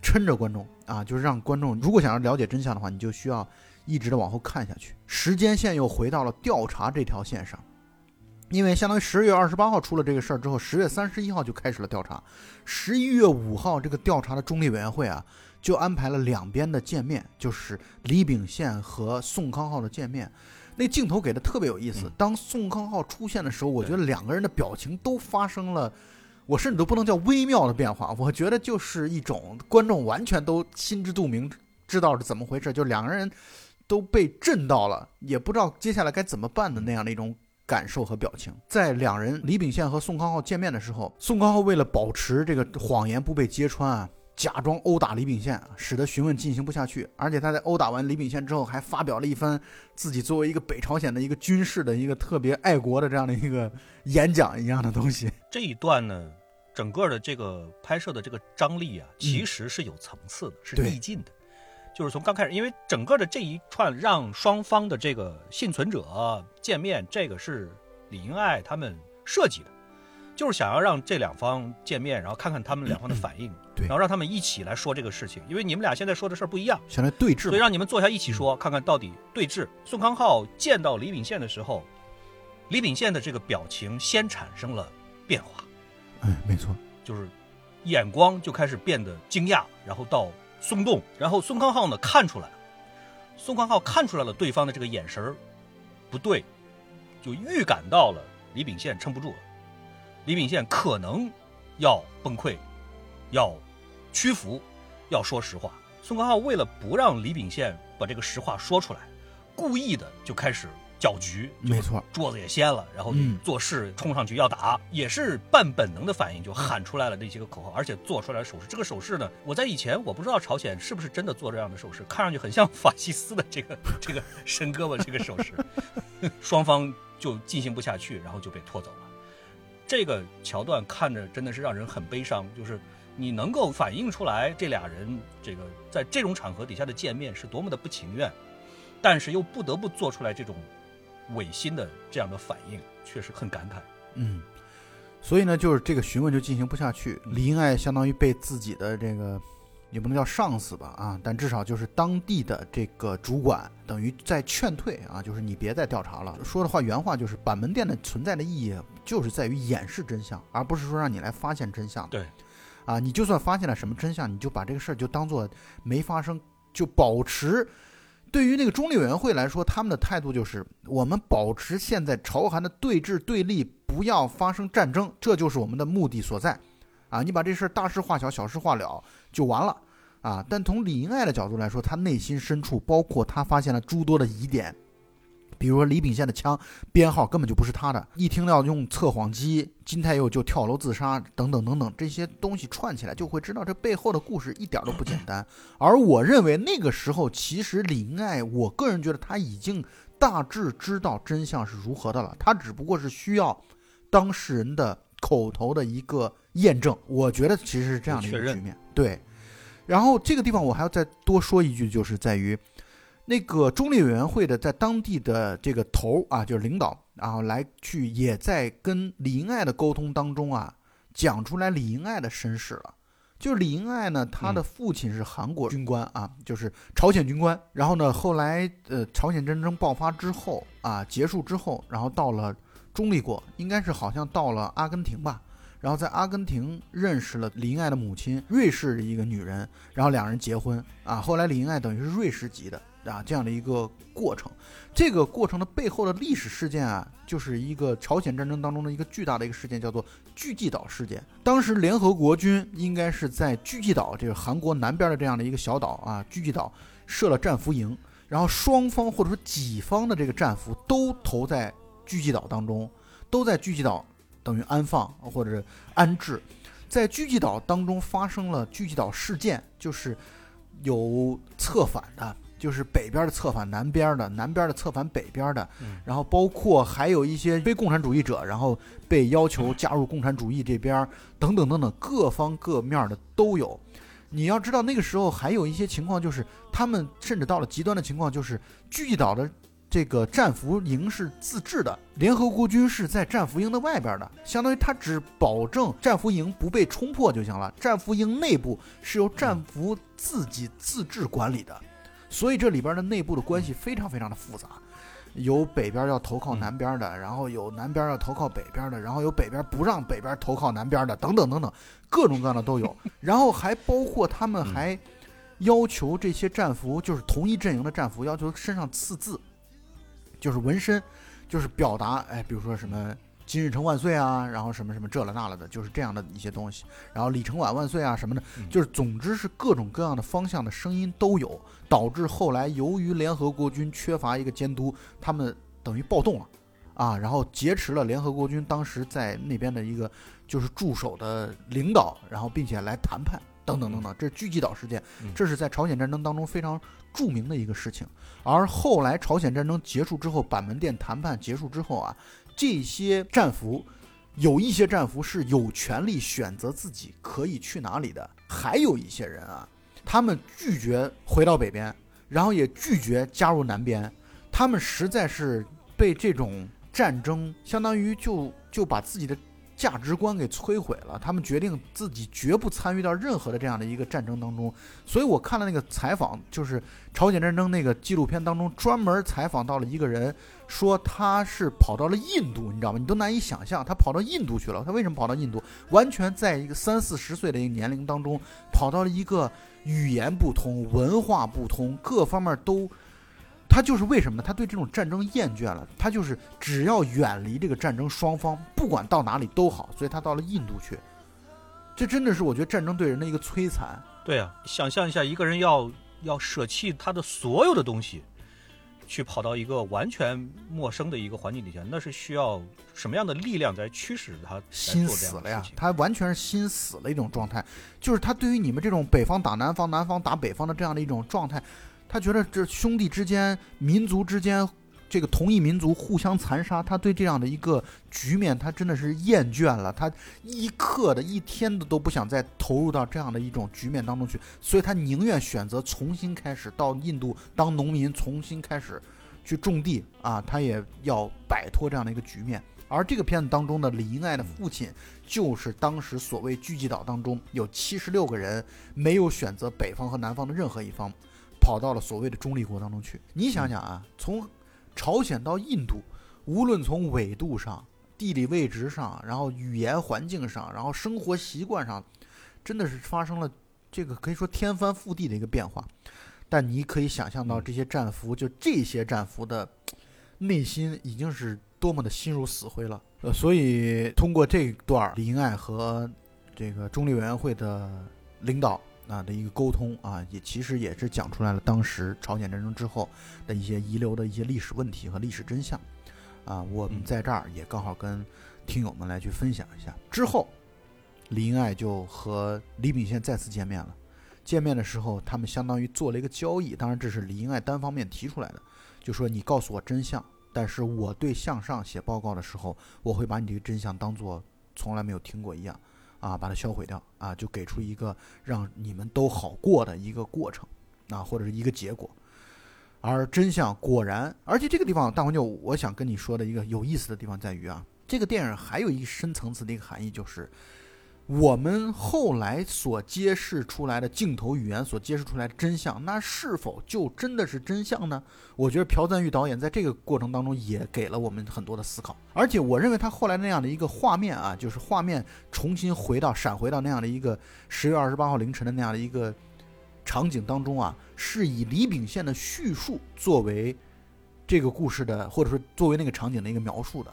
撑着观众啊，就是让观众如果想要了解真相的话，你就需要一直的往后看下去，时间线又回到了调查这条线上。因为相当于十月二十八号出了这个事儿之后，十月三十一号就开始了调查，十一月五号这个调查的中立委员会啊，就安排了两边的见面，就是李秉宪和宋康昊的见面。那镜头给的特别有意思嗯，当宋康昊出现的时候，我觉得两个人的表情都发生了，我甚至都不能叫微妙的变化，我觉得就是一种观众完全都心知肚明，知道是怎么回事，就两个人都被震到了，也不知道接下来该怎么办的那样的一种感受和表情。在两人李秉宪和宋康昊见面的时候，宋康昊为了保持这个谎言不被揭穿啊，假装殴打李秉宪，使得询问进行不下去。而且他在殴打完李秉宪之后，还发表了一番自己作为一个北朝鲜的一个军事的一个特别爱国的这样的一个演讲一样的东西。这一段呢，整个的这个拍摄的这个张力啊，其实是有层次的，是递进的。就是从刚开始，因为整个的这一串让双方的这个幸存者见面，这个是李英爱他们设计的，就是想要让这两方见面，然后看看他们两方的反应，对。然后让他们一起来说这个事情，因为你们俩现在说的事儿不一样，现在对峙，所以让你们坐下一起说，看看到底对峙。宋康昊见到李秉宪的时候，李秉宪的这个表情先产生了变化。嗯，没错，就是眼光就开始变得惊讶，然后到松动，然后宋康昊呢看出来了，宋康昊看出来了对方的这个眼神儿不对，就预感到了李秉宪撑不住了，李秉宪可能要崩溃，要屈服，要说实话。宋康昊为了不让李秉宪把这个实话说出来，故意的就开始搅局，没错，桌子也掀了，然后做事冲上去要打，也是半本能的反应，就喊出来了那些个口号，而且做出来了手势。这个手势呢，我在以前我不知道朝鲜是不是真的做这样的手势，看上去很像法西斯的这个这个伸胳膊这个手势，双方就进行不下去，然后就被拖走了。这个桥段看着真的是让人很悲伤，就是你能够反映出来这俩人这个在这种场合底下的见面是多么的不情愿，但是又不得不做出来这种违心的这样的反应，确实很感慨。嗯，所以呢，就是这个询问就进行不下去，李英爱相当于被自己的这个也不能叫上司吧啊，但至少就是当地的这个主管等于在劝退啊，就是你别再调查了。说的话原话就是板门店的存在的意义就是在于掩饰真相，而不是说让你来发现真相。对，啊，你就算发现了什么真相，你就把这个事儿就当做没发生，就保持。对于那个中立委员会来说，他们的态度就是我们保持现在朝韩的对峙对立，不要发生战争，这就是我们的目的所在。啊，你把这事儿大事化小，小事化了就完了。啊，但从李英爱的角度来说，他内心深处，包括他发现了诸多的疑点，比如说李秉宪的枪编号根本就不是他的，一听到用测谎机，金泰佑就跳楼自杀，等等等等，这些东西串起来，就会知道这背后的故事一点都不简单。而我认为那个时候，其实李英爱，我个人觉得他已经大致知道真相是如何的了，他只不过是需要当事人的口头的一个验证。我觉得其实是这样的一个局面，对。然后这个地方我还要再多说一句，就是在于那个中立委员会的在当地的这个头儿啊，就是领导，然后来去也在跟李英爱的沟通当中啊，讲出来李英爱的身世了。就是李英爱呢，他的嗯父亲是韩国军官啊，就是朝鲜军官。然后呢，后来呃，朝鲜战争爆发之后啊，结束之后，然后到了中立国，应该是好像到了阿根廷吧。然后在阿根廷认识了李英爱的母亲，瑞士的一个女人，然后两人结婚啊。后来李英爱等于是瑞士籍的，啊这样的一个过程。这个过程的背后的历史事件啊，就是一个朝鲜战争当中的一个巨大的一个事件，叫做巨济岛事件。当时联合国军应该是在巨济岛，这个韩国南边的这样的一个小岛啊，巨济岛设了战俘营，然后双方或者说己方的这个战俘都投在巨济岛当中，都在巨济岛等于安放或者是安置。在巨济岛当中发生了巨济岛事件，就是有策反的。就是北边的策反南边的，南边的策反北边的，然后包括还有一些非共产主义者，然后被要求加入共产主义这边，等等等等，各方各面的都有。你要知道那个时候还有一些情况，就是他们甚至到了极端的情况，就是巨济岛的这个战俘营是自治的，联合国军是在战俘营的外边的，相当于他只保证战俘营不被冲破就行了，战俘营内部是由战俘自己自治管理的。所以这里边的内部的关系非常非常的复杂，有北边要投靠南边的，然后有南边要投靠北边的，然后有北边不让北边投靠南边的，等等等等，各种各样的都有。然后还包括他们还要求这些战俘，就是同一阵营的战俘，要求身上刺字，就是纹身，就是表达，哎，比如说什么。金日成万岁啊，然后什么什么这了那了的，就是这样的一些东西。然后李承晚万岁啊什么的，就是总之是各种各样的方向的声音都有，导致后来由于联合国军缺乏一个监督，他们等于暴动了，啊，然后劫持了联合国军当时在那边的一个就是驻守的领导，然后并且来谈判等等等等。这是狙击岛事件，这是在朝鲜战争当中非常著名的一个事情。而后来朝鲜战争结束之后，板门店谈判结束之后啊。这些战俘，有一些战俘是有权利选择自己可以去哪里的，还有一些人啊，他们拒绝回到北边，然后也拒绝加入南边，他们实在是被这种战争，相当于就就把自己的。价值观给摧毁了，他们决定自己绝不参与到任何的这样的一个战争当中。所以我看了那个采访，就是朝鲜战争那个纪录片当中，专门采访到了一个人，说他是跑到了印度，你知道吗？你都难以想象，他跑到印度去了。他为什么跑到印度？完全在一个三四十岁的一个年龄当中，跑到了一个语言不通、文化不通、各方面都。他就是为什么呢？他对这种战争厌倦了，他就是只要远离这个战争双方，不管到哪里都好，所以他到了印度去。这真的是我觉得战争对人的一个摧残。对啊，想象一下，一个人要要舍弃他的所有的东西，去跑到一个完全陌生的一个环境底下，那是需要什么样的力量在驱使他？心死了呀！他完全是心死了一种状态，就是他对于你们这种北方打南方、南方打北方的这样的一种状态。他觉得这兄弟之间、民族之间，这个同一民族互相残杀，他对这样的一个局面，他真的是厌倦了。他一刻的一天的都不想再投入到这样的一种局面当中去，所以他宁愿选择重新开始到印度当农民，重新开始去种地啊，他也要摆脱这样的一个局面。而这个片子当中的李英爱的父亲，就是当时所谓聚集岛当中有七十六个人没有选择北方和南方的任何一方。跑到了所谓的中立国当中去。你想想啊，从朝鲜到印度，无论从纬度上、地理位置上，然后语言环境上，然后生活习惯上，真的是发生了这个可以说天翻覆地的一个变化。但你可以想象到这些战俘，就这些战俘的内心已经是多么的心如死灰了。呃，所以通过这段李英爱和这个中立委员会的领导。啊的一个沟通啊，也其实也是讲出来了当时朝鲜战争之后的一些遗留的一些历史问题和历史真相，啊，我们在这儿也刚好跟听友们来去分享一下。之后，李英爱就和李秉宪再次见面了。见面的时候，他们相当于做了一个交易，当然这是李英爱单方面提出来的，就说你告诉我真相，但是我对向上写报告的时候，我会把你这个真相当做从来没有听过一样。啊，把它销毁掉啊，就给出一个让你们都好过的一个过程，啊，或者是一个结果。而真相果然，而且这个地方，大黄牛，我想跟你说的一个有意思的地方在于啊，这个电影还有一个深层次的一个含义，就是。我们后来所揭示出来的镜头语言所揭示出来的真相，那是否就真的是真相呢？我觉得朴赞玉导演在这个过程当中也给了我们很多的思考，而且我认为他后来那样的一个画面啊，就是画面重新回到闪回到那样的一个十月二十八号凌晨的那样的一个场景当中啊，是以李秉宪的叙述作为这个故事的，或者说作为那个场景的一个描述的。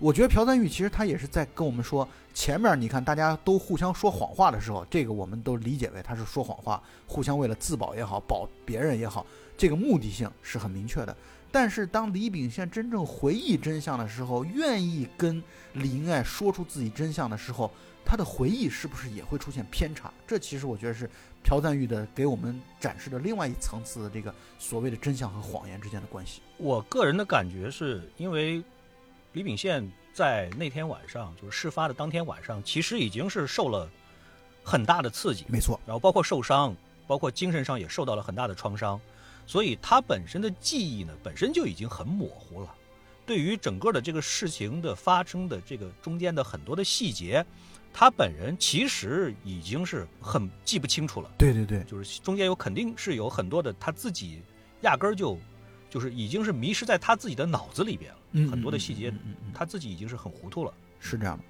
我觉得朴赞玉其实他也是在跟我们说，前面你看大家都互相说谎话的时候，这个我们都理解为他是说谎话，互相为了自保也好，保别人也好，这个目的性是很明确的。但是当李秉宪真正回忆真相的时候，愿意跟李爱说出自己真相的时候，他的回忆是不是也会出现偏差？这其实我觉得是朴赞玉的给我们展示的另外一层次的这个所谓的真相和谎言之间的关系。我个人的感觉是因为李秉宪在那天晚上，就是事发的当天晚上，其实已经是受了很大的刺激，没错，然后包括受伤，包括精神上也受到了很大的创伤，所以他本身的记忆呢，本身就已经很模糊了。对于整个的这个事情的发生的这个中间的很多的细节，他本人其实已经是很记不清楚了。对对对，就是中间有肯定是有很多的他自己压根儿就就是已经是迷失在他自己的脑子里边了，嗯很多的细节他自己已经是很糊涂了。是这样的。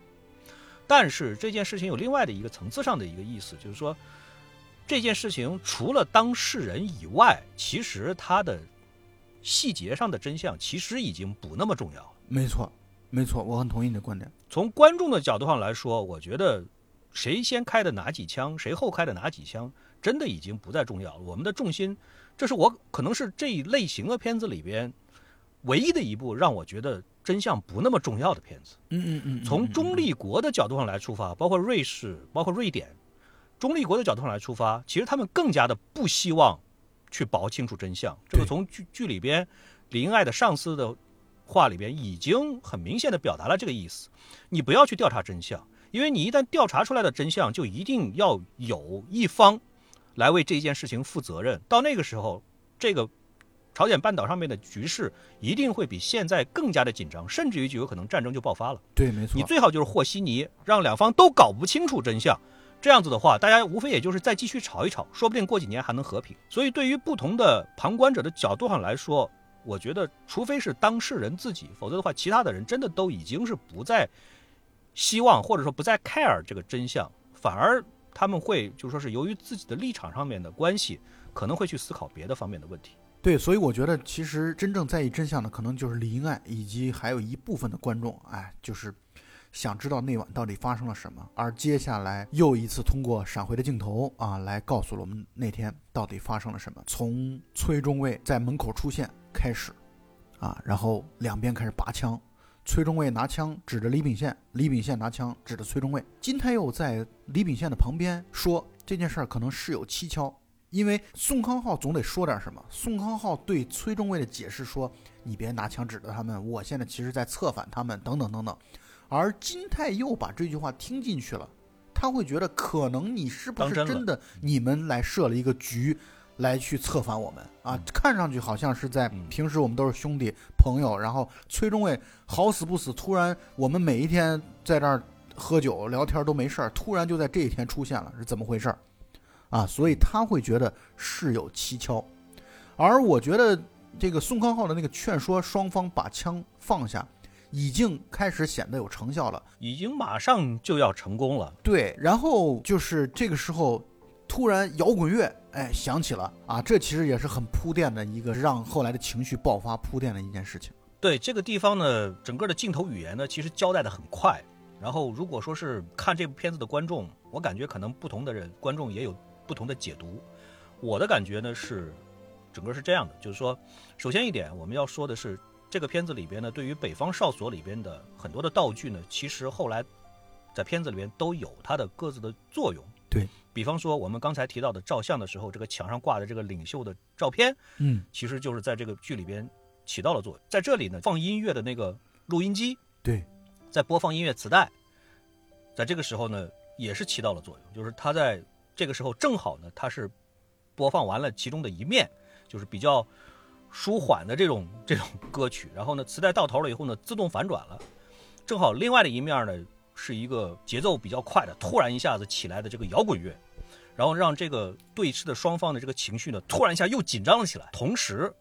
但是这件事情有另外的一个层次上的一个意思，就是说，这件事情除了当事人以外，其实他的细节上的真相其实已经不那么重要了。没错，没错，我很同意你的观点。从观众的角度上来说，我觉得谁先开的哪几枪，谁后开的哪几枪，真的已经不再重要了。我们的重心，这是我可能是这一类型的片子里边唯一的一部让我觉得真相不那么重要的片子。嗯嗯嗯，从中立国的角度上来出发，包括瑞士，包括瑞典，中立国的角度上来出发，其实他们更加的不希望去刨清楚真相。这个从剧剧里边林爱的上司的话里边已经很明显的表达了这个意思。你不要去调查真相，因为你一旦调查出来的真相，就一定要有一方来为这件事情负责任。到那个时候，这个朝鲜半岛上面的局势一定会比现在更加的紧张，甚至于就有可能战争就爆发了。对，没错。你最好就是和稀泥，让两方都搞不清楚真相。这样子的话，大家无非也就是再继续吵一吵，说不定过几年还能和平。所以，对于不同的旁观者的角度上来说，我觉得，除非是当事人自己，否则的话，其他的人真的都已经是不再希望或者说不再 care 这个真相，反而他们会就说是由于自己的立场上面的关系，可能会去思考别的方面的问题。对，所以我觉得其实真正在意真相的，可能就是李英爱以及还有一部分的观众，哎，就是想知道那晚到底发生了什么。而接下来又一次通过闪回的镜头啊，来告诉了我们那天到底发生了什么。从崔中尉在门口出现开始，啊，然后两边开始拔枪，崔中尉拿枪指着李秉宪，李秉宪拿枪指着崔中尉。金太佑在李秉宪的旁边说这件事儿可能事有蹊跷。因为宋康昊总得说点什么。宋康昊对崔中尉的解释说：“你别拿枪指着他们，我现在其实在策反他们，等等等等。”而金太佑把这句话听进去了，他会觉得可能你是不是真的你们来设了一个局，来去策反我们啊？看上去好像是在嗯平时我们都是兄弟朋友，然后崔中尉好死不死，突然我们每一天在这儿喝酒聊天都没事儿，突然就在这一天出现了，是怎么回事儿？啊，所以他会觉得事有蹊跷。而我觉得这个宋康昊的那个劝说双方把枪放下，已经开始显得有成效了。已经马上就要成功了。对，然后就是这个时候，突然摇滚乐哎响起了啊，这其实也是很铺垫的一个让后来的情绪爆发铺垫的一件事情。对这个地方呢，整个的镜头语言呢，其实交代的很快。然后，如果说是看这部片子的观众，我感觉可能不同的人观众也有不同的解读。我的感觉呢是，整个是这样的，就是说，首先一点，我们要说的是，这个片子里边呢，对于北方哨所里边的很多的道具呢，其实后来在片子里边都有它的各自的作用。对比方说，我们刚才提到的照相的时候，这个墙上挂的这个领袖的照片，嗯，其实就是在这个剧里边起到了作用。在这里呢，放音乐的那个录音机对，在播放音乐磁带，在这个时候呢，也是起到了作用。就是它在这个时候正好呢，它是播放完了其中的一面，就是比较舒缓的这种这种歌曲。然后呢，磁带到头了以后呢，自动反转了，正好另外的一面呢是一个节奏比较快的，突然一下子起来的这个摇滚乐。然后让这个对峙的双方的这个情绪呢，突然一下又紧张了起来。同时，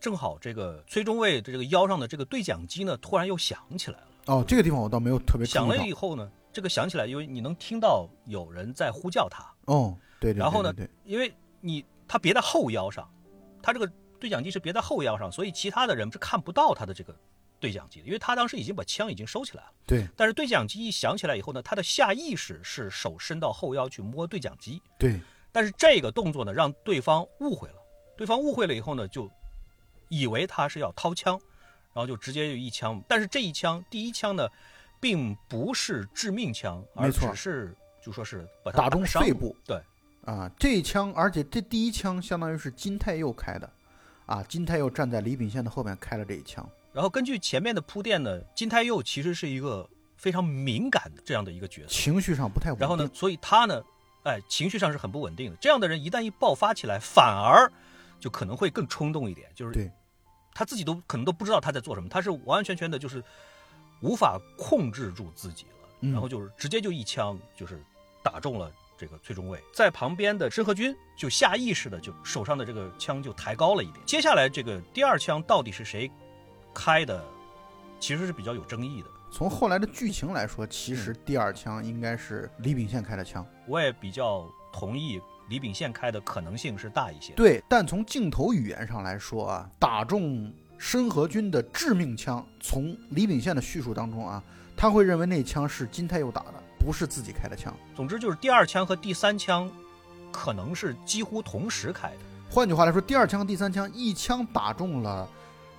正好这个崔中尉的这个腰上的这个对讲机呢，突然又响起来了。哦，这个地方我倒没有特别想响了以后呢，这个响起来，因为你能听到有人在呼叫他，哦，对对对然后呢因为你他别在后腰上，他这个对讲机是别在后腰上，所以其他的人是看不到他的这个对讲机的，因为他当时已经把枪已经收起来了。对但是对讲机一响起来以后呢，他的下意识是手伸到后腰去摸对讲机，对，但是这个动作呢，让对方误会了。对方误会了以后呢，就以为他是要掏枪，然后就直接就一枪。但是这一枪，第一枪呢，并不是致命枪，而只是就说是把他打中伤肺部。对，啊，这一枪，而且这第一枪相当于是金泰佑开的，啊，金泰佑站在李炳宪的后面开了这一枪。然后根据前面的铺垫呢，金泰佑其实是一个非常敏感的这样的一个角色。情绪上不太稳定。然后呢，所以他呢，哎，情绪上是很不稳定的。这样的人一旦一爆发起来，反而就可能会更冲动一点，就是对他自己都可能都不知道他在做什么，他是完完全全的就是无法控制住自己了，嗯然后就是直接就一枪就是打中了这个崔中尉，在旁边的申河军就下意识的就手上的这个枪就抬高了一点。接下来这个第二枪到底是谁开的，其实是比较有争议的。从后来的剧情来说，其嗯实第二枪应该是李秉宪开的枪。我也比较同意李秉宪开的可能性是大一些。对，但从镜头语言上来说啊，打中申河军的致命枪，从李秉宪的叙述当中啊，他会认为那枪是金泰佑打的，不是自己开的枪。总之就是第二枪和第三枪可能是几乎同时开的。换句话来说，第二枪、第三枪一枪打中了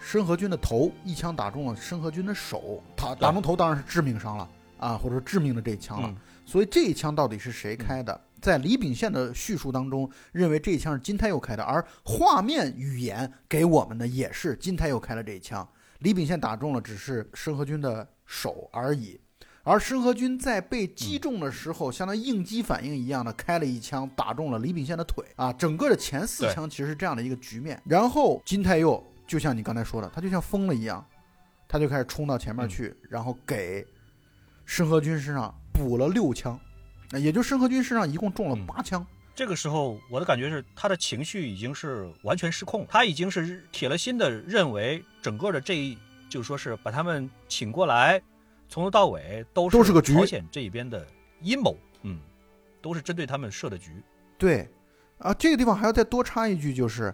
申河军的头，一枪打中了申河军的手。他打中头当然是致命伤了啊，或者说致命的这一枪了。嗯所以这一枪到底是谁开的？在李秉宪的叙述当中，认为这一枪是金太佑开的，而画面语言给我们的也是金太佑开了这一枪。李秉宪打中了只是申河军的手而已，而申河军在被击中的时候，像那应激反应一样的开了一枪，打中了李秉宪的腿啊。整个的前四枪其实是这样的一个局面。然后金泰佑就像你刚才说的，他就像疯了一样，他就开始冲到前面去，然后给申河军身上补了六枪，那也就申河军身上一共中了嗯八枪。这个时候，我的感觉是他的情绪已经是完全失控，他已经是铁了心的认为整个的这一，就是说是把他们请过来，从头到尾都是都是个局朝鲜这一边的阴谋，嗯，都是针对他们设的局。对，啊，这个地方还要再多插一句，就是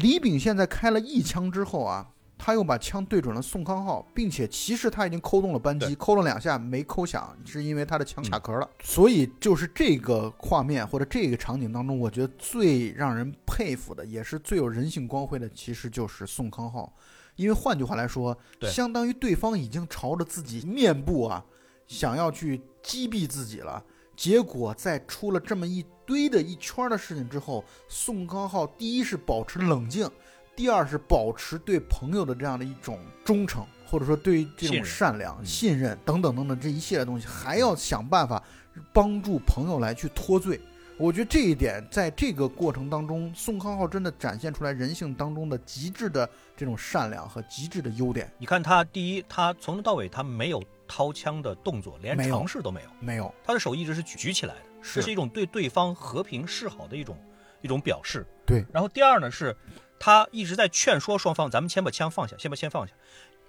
李炳宪在开了一枪之后啊，他又把枪对准了宋康昊，并且其实他已经扣动了扳机，对扣了两下没扣响，是因为他的枪卡嗯壳了。所以就是这个画面或者这个场景当中，我觉得最让人佩服的，也是最有人性光辉的，其实就是宋康昊。因为换句话来说，相当于对方已经朝着自己面部啊，想要去击毙自己了。结果在出了这么一堆的一圈儿的事情之后，宋康昊第一是保持冷静，第二是保持对朋友的这样的一种忠诚，或者说对于这种善良、嗯信任等等等等这一系列东西，还要想办法帮助朋友来去脱罪。我觉得这一点在这个过程当中，宋康昊真的展现出来人性当中的极致的这种善良和极致的优点。你看他第一，他从头到尾他没有掏枪的动作，连尝试都没有，没有，他的手一直是举举起来的，是这是一种对对方和平示好的一种一种表示。对。然后第二呢是，他一直在劝说双方，咱们先把枪放下，先把枪放下，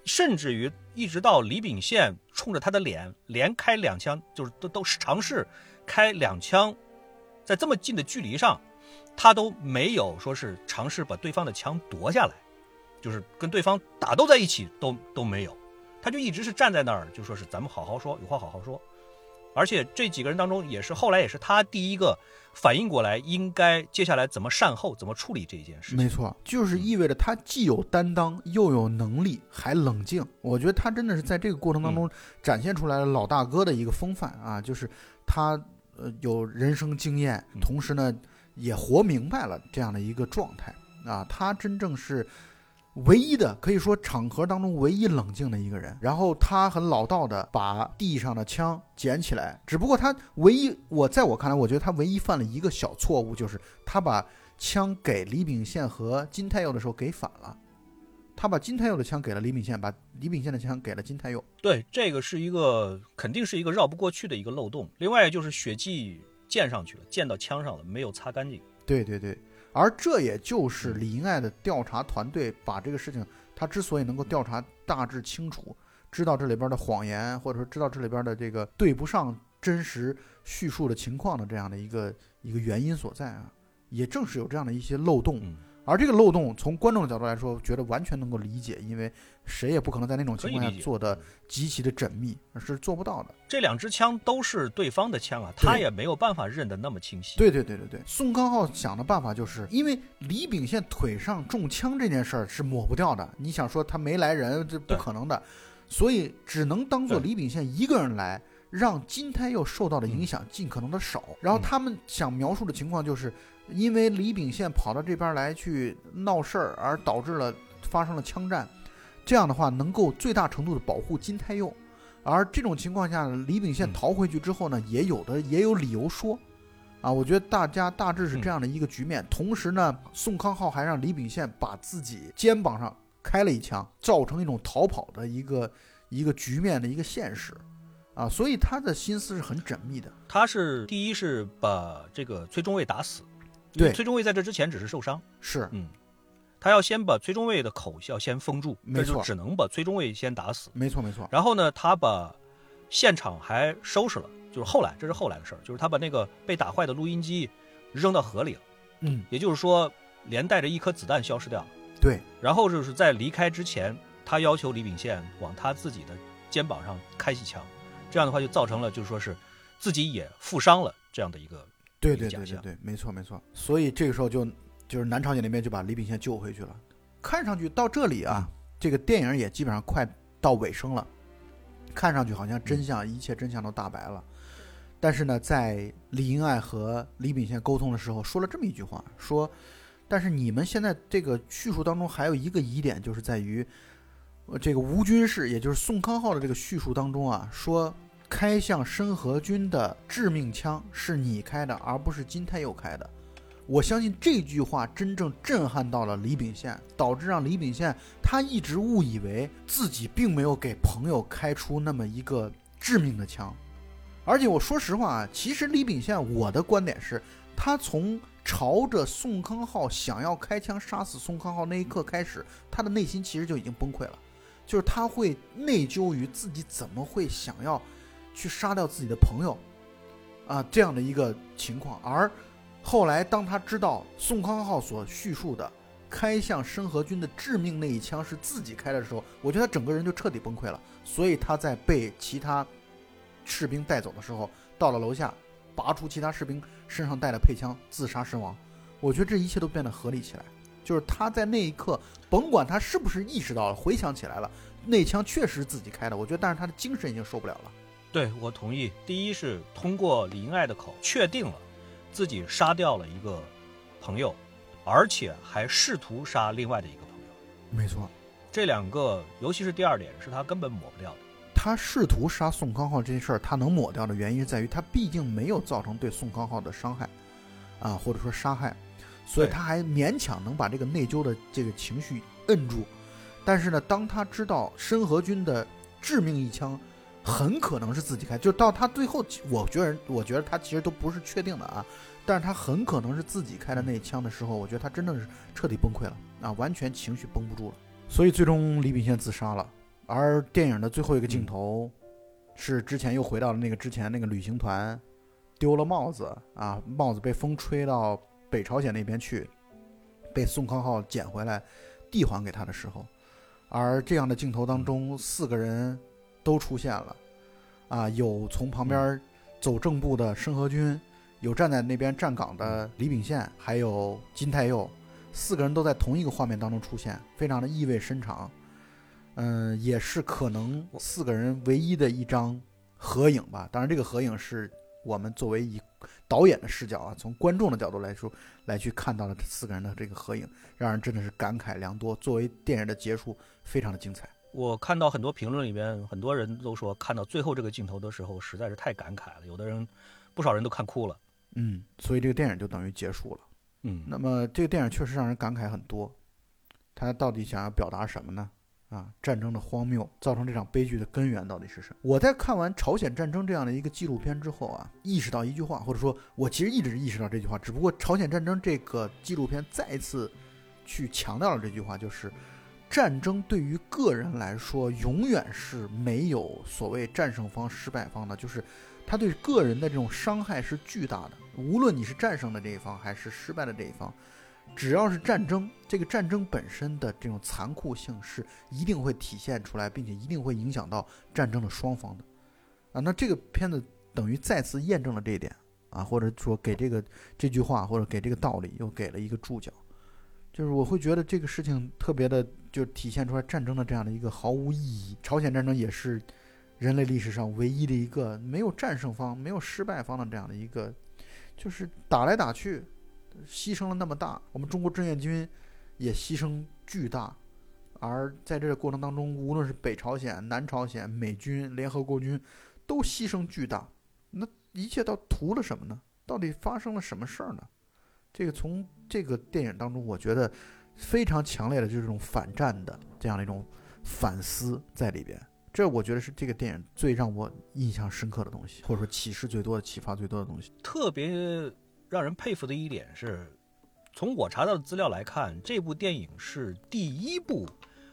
甚至于一直到李秉宪冲着他的脸连开两枪，就是都都是尝试开两枪，在这么近的距离上，他都没有说是尝试把对方的枪夺下来，就是跟对方打斗在一起都都没有。他就一直是站在那儿，就说是咱们好好说，有话好好说。而且这几个人当中，也是后来也是他第一个反应过来，应该接下来怎么善后，怎么处理这一件事。没错，就是意味着他既有担当，又有能力，还冷静。我觉得他真的是在这个过程当中展现出来了老大哥的一个风范啊，就是他呃有人生经验，嗯。同时呢也活明白了这样的一个状态。啊，他真正是。唯一的可以说场合当中唯一冷静的一个人，然后他很老道的把地上的枪捡起来，只不过他唯一我在我看来，我觉得他唯一犯了一个小错误，就是他把枪给李秉宪和金泰佑的时候给反了，他把金太佑的枪给了李秉宪，把李秉宪的枪给了金太佑。对，这个是一个肯定是一个绕不过去的一个漏洞。另外就是血迹溅上去了，溅到枪上了，没有擦干净。对对对，而这也就是李英爱的调查团队把这个事情，他之所以能够调查大致清楚，知道这里边的谎言，或者说知道这里边的这个对不上真实叙述的情况的这样的一个一个原因所在啊。也正是有这样的一些漏洞。嗯，而这个漏洞，从观众的角度来说，觉得完全能够理解，因为谁也不可能在那种情况下做的极其的缜密，是做不到的。这两支枪都是对方的枪啊，他也没有办法认得那么清晰。对对对对对，宋康昊想的办法就是，因为李秉宪腿上中枪这件事儿是抹不掉的，你想说他没来人，这不可能的，所以只能当做李秉宪一个人来，让金泰佑受到的嗯影响尽可能的少。然后他们想描述的情况就是，因为李秉宪跑到这边来去闹事儿，而导致了发生了枪战，这样的话能够最大程度的保护金泰佑。而这种情况下，李秉宪嗯逃回去之后呢，也有的也有理由说，啊，我觉得大家大致是这样的一个局面。同时呢，宋康昊还让李秉宪把自己肩膀上开了一枪，造成一种逃跑的一个一个局面的一个现实，啊，所以他的心思是很缜密的。他是第一是把这个崔中尉打死，因为对崔中尉在这之前只是受伤，是，嗯，他要先把崔中尉的口要先封住，没错。这就只能把崔中尉先打死。没错没错，然后呢，他把现场还收拾了，就是后来这是后来的事儿，就是他把那个被打坏的录音机扔到河里了，嗯，也就是说连带着一颗子弹消失掉了。对，然后就是在离开之前，他要求李秉宪往他自己的肩膀上开几枪，这样的话就造成了就是说是自己也负伤了这样的一个对对对对对，没错没错。所以这个时候就就是南朝鲜那边就把李秉宪救回去了。看上去到这里啊，这个电影也基本上快到尾声了，看上去好像真相、一切真相都大白了。但是呢，在李英爱和李秉宪沟通的时候，说了这么一句话，说：“但是你们现在这个叙述当中还有一个疑点，就是在于，呃，这个吴军士，也就是宋康昊的这个叙述当中啊，说开向申河军的致命枪是你开的，而不是金泰佑开的。我相信这句话真正震撼到了李秉宪，导致让李秉宪他一直误以为自己并没有给朋友开出那么一个致命的枪。而且我说实话啊，其实李秉宪，我的观点是，他从朝着宋康昊想要开枪杀死宋康昊那一刻开始，他的内心其实就已经崩溃了，就是他会内疚于自己怎么会想要去杀掉自己的朋友，啊，这样的一个情况。而后来，当他知道宋康昊所叙述的开向申河军的致命那一枪是自己开的时候，我觉得他整个人就彻底崩溃了。所以他在被其他士兵带走的时候，到了楼下，拔出其他士兵身上带的配枪，自杀身亡。我觉得这一切都变得合理起来。就是他在那一刻，甭管他是不是意识到了，回想起来了，那枪确实自己开的。我觉得，但是他的精神已经受不了了。对我同意。第一是通过李英爱的口确定了自己杀掉了一个朋友，而且还试图杀另外的一个朋友。没错，这两个，尤其是第二点，是他根本抹不掉的。他试图杀宋康昊这件事儿，他能抹掉的原因在于他毕竟没有造成对宋康昊的伤害，啊，或者说杀害，所以他还勉强能把这个内疚的这个情绪摁住。但是呢，当他知道申河军的致命一枪很可能是自己开，就到他最后，我觉得，我觉得他其实都不是确定的啊，但是他很可能是自己开的那一枪的时候，我觉得他真的是彻底崩溃了啊，完全情绪绷不住了，所以最终李秉宪自杀了。而电影的最后一个镜头，是之前又回到了那个之前那个旅行团丢了帽子啊，帽子被风吹到北朝鲜那边去，被宋康昊捡回来递还给他的时候，而这样的镜头当中，四个人都出现了，啊，有从旁边走正步的申河军，有站在那边站岗的李秉宪，还有金泰佑，四个人都在同一个画面当中出现，非常的意味深长。嗯，也是可能四个人唯一的一张合影吧。当然，这个合影是我们作为以导演的视角啊，从观众的角度来说来去看到了这四个人的这个合影，让人真的是感慨良多。作为电影的结束，非常的精彩。我看到很多评论里面，很多人都说看到最后这个镜头的时候实在是太感慨了，有的人，不少人都看哭了。嗯，所以这个电影就等于结束了。嗯，那么这个电影确实让人感慨很多，他到底想要表达什么呢？啊，战争的荒谬造成这场悲剧的根源到底是什么？我在看完朝鲜战争这样的一个纪录片之后啊，意识到一句话，或者说，我其实一直意识到这句话，只不过朝鲜战争这个纪录片再次去强调了这句话，就是战争对于个人来说，永远是没有所谓战胜方、失败方的，就是他对个人的这种伤害是巨大的。无论你是战胜的这一方还是失败的这一方，只要是战争，这个战争本身的这种残酷性是一定会体现出来，并且一定会影响到战争的双方的。啊，那这个片子等于再次验证了这一点啊，或者说给这个这句话或者给这个道理又给了一个注脚，就是我会觉得这个事情特别的，就体现出来战争的这样的一个毫无意义。朝鲜战争也是人类历史上唯一的一个没有战胜方、没有失败方的这样的一个。就是打来打去，牺牲了那么大，我们中国志愿军也牺牲巨大，而在这个过程当中，无论是北朝鲜、南朝鲜、美军、联合国军，都牺牲巨大。那一切都图了什么呢？到底发生了什么事儿呢？这个从这个电影当中，我觉得非常强烈的就是这种反战的这样的一种反思在里边。这我觉得是这个电影最让我印象深刻的东西，或者说启示最多的、启发最多的东西。特别让人佩服的一点是，从我查到的资料来看，这部电影是第一部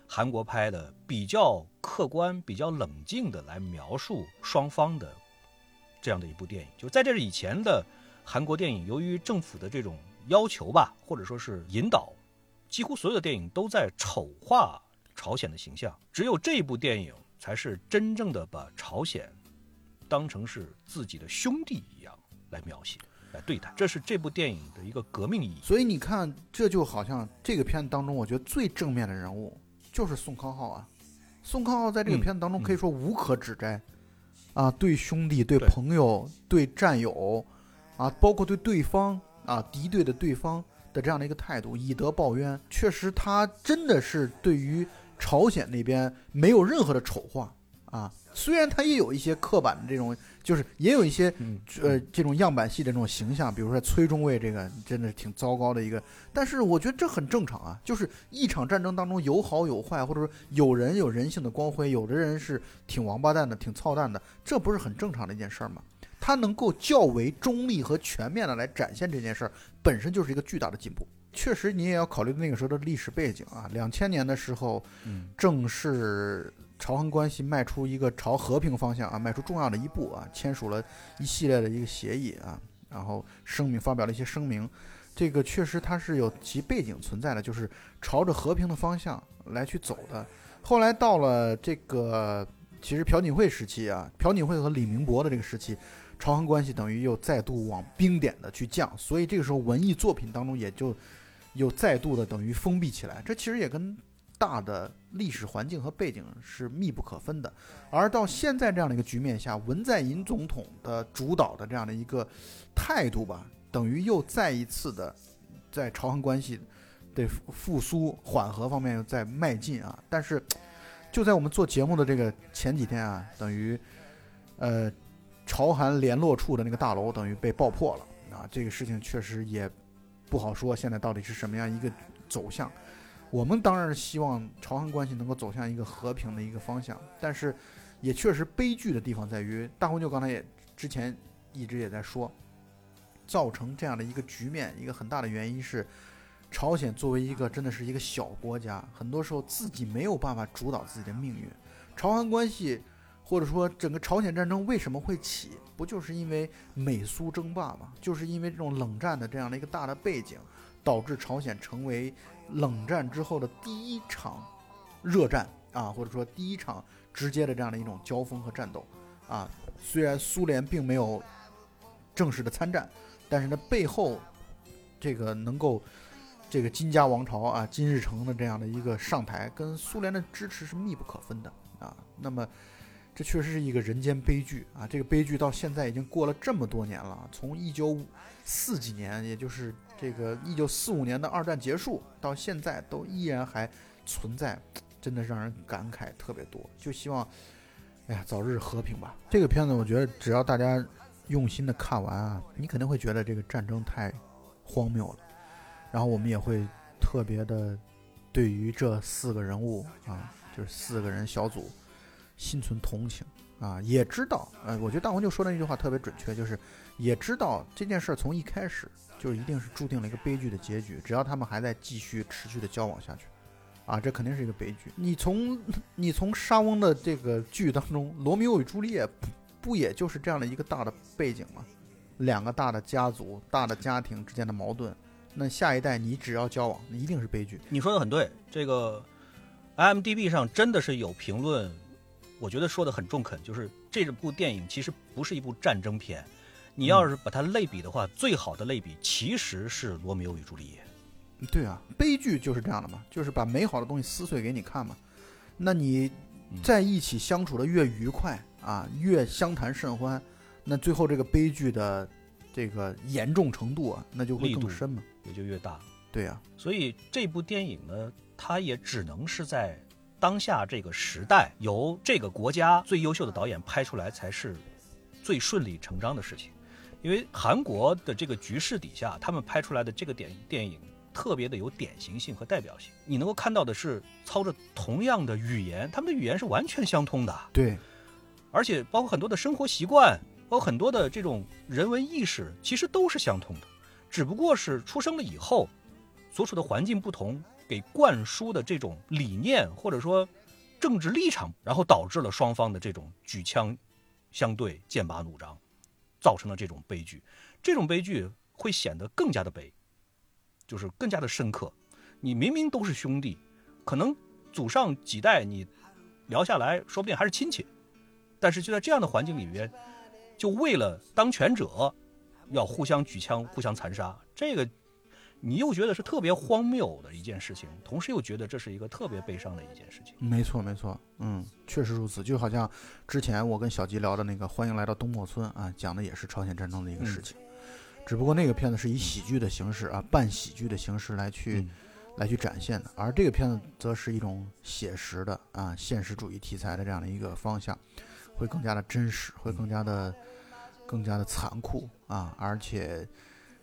韩国拍的比较客观、比较冷静的来描述双方的这样的一部电影。就在这以前的韩国电影，由于政府的这种要求吧，或者说是引导，几乎所有的电影都在丑化朝鲜的形象。只有这部电影。才是真正的把朝鲜当成是自己的兄弟一样来描写、来对待，这是这部电影的一个革命意义。所以你看，这就好像这个片子当中，我觉得最正面的人物就是宋康昊啊。宋康昊在这个片子当中可以说无可指摘啊，对兄弟、对朋友、对战友啊，包括对对方啊敌对的对方的这样的一个态度，以德报怨，确实他真的是对于。朝鲜那边没有任何的丑化啊，虽然他也有一些刻板的这种，就是也有一些呃这种样板戏的这种形象，比如说崔中尉这个真的挺糟糕的一个，但是我觉得这很正常啊，就是一场战争当中有好有坏，或者说有人有人性的光辉，有的人是挺王八蛋的、挺操蛋的，这不是很正常的一件事儿吗？他能够较为中立和全面的来展现这件事儿，本身就是一个巨大的进步。确实，你也要考虑那个时候的历史背景啊。两千年的时候，正是朝韩关系迈出一个朝和平方向啊，迈出重要的一步啊，签署了一系列的一个协议啊，然后声明发表了一些声明。这个确实它是有其背景存在的，就是朝着和平的方向来去走的。后来到了这个其实朴槿惠时期啊，朴槿惠和李明博的这个时期。朝韩关系等于又再度往冰点的去降，所以这个时候文艺作品当中也就又再度的等于封闭起来。这其实也跟大的历史环境和背景是密不可分的。而到现在这样的一个局面下，文在寅总统的主导的这样的一个态度吧，等于又再一次的在朝韩关系的复苏缓和方面又在迈进啊。但是就在我们做节目的这个前几天啊，等于呃。朝韩联络处的那个大楼等于被爆破了啊！这个事情确实也不好说，现在到底是什么样一个走向？我们当然是希望朝韩关系能够走向一个和平的一个方向，但是也确实悲剧的地方在于，大红舅刚才也之前一直也在说，造成这样的一个局面，一个很大的原因是，朝鲜作为一个真的是一个小国家，很多时候自己没有办法主导自己的命运，朝韩关系。或者说，整个朝鲜战争为什么会起？不就是因为美苏争霸吗？就是因为这种冷战的这样的一个大的背景，导致朝鲜成为冷战之后的第一场热战啊，或者说第一场直接的这样的一种交锋和战斗啊。虽然苏联并没有正式的参战，但是呢，背后这个能够这个金家王朝啊，金日成的这样的一个上台，跟苏联的支持是密不可分的啊。那么。这确实是一个人间悲剧啊！这个悲剧到现在已经过了这么多年了，从一九四几年，也就是这个一九四五年的二战结束到现在，都依然还存在，真的让人感慨特别多。就希望，哎呀，早日和平吧。这个片子，我觉得只要大家用心的看完啊，你肯定会觉得这个战争太荒谬了。然后我们也会特别的对于这四个人物啊，就是四个人小组。心存同情啊，也知道，呃，我觉得大红就说的那句话特别准确，就是也知道这件事儿从一开始就一定是注定了一个悲剧的结局，只要他们还在继续持续的交往下去，啊，这肯定是一个悲剧。你从 你从莎翁的这个剧当中，《罗密欧与朱丽叶》不也就是这样的一个大的背景吗？两个大的家族、大的家庭之间的矛盾，那下一代你只要交往，那一定是悲剧。你说的很对，这个 IMDB 上真的是有评论，我觉得说的很中肯，就是这部电影其实不是一部战争片。你要是把它类比的话，最好的类比其实是《罗密欧与朱丽叶》。对啊，悲剧就是这样的嘛，就是把美好的东西撕碎给你看嘛。那你在一起相处的越愉快啊，越相谈甚欢，那最后这个悲剧的这个严重程度啊，那就会更深嘛。也就越大。对啊、所以这部电影呢，它也只能是在当下这个时代，由这个国家最优秀的导演拍出来，才是最顺理成章的事情。因为韩国的这个局势底下，他们拍出来的这个电电影特别的有典型性和代表性。你能够看到的是，操着同样的语言，他们的语言是完全相通的。对，而且包括很多的生活习惯，包括很多的这种人文意识，其实都是相通的，只不过是出生了以后，所处的环境不同，给灌输的这种理念或者说政治立场，然后导致了双方的这种举枪相对、剑拔弩张，造成了这种悲剧。这种悲剧会显得更加的悲，就是更加的深刻。你明明都是兄弟，可能祖上几代你聊下来说不定还是亲戚，但是就在这样的环境里边，就为了当权者要互相举枪、互相残杀，这个你又觉得是特别荒谬的一件事情，同时又觉得这是一个特别悲伤的一件事情。没错没错，嗯，确实如此。就好像之前我跟小吉聊的那个《欢迎来到东莫村》啊，讲的也是朝鲜战争的一个事情，只不过那个片子是以喜剧的形式啊，半喜剧的形式来去、嗯来去展现的，而这个片子则是一种写实的啊现实主义题材的这样的一个方向，会更加的真实，会更加的更加的残酷啊，而且。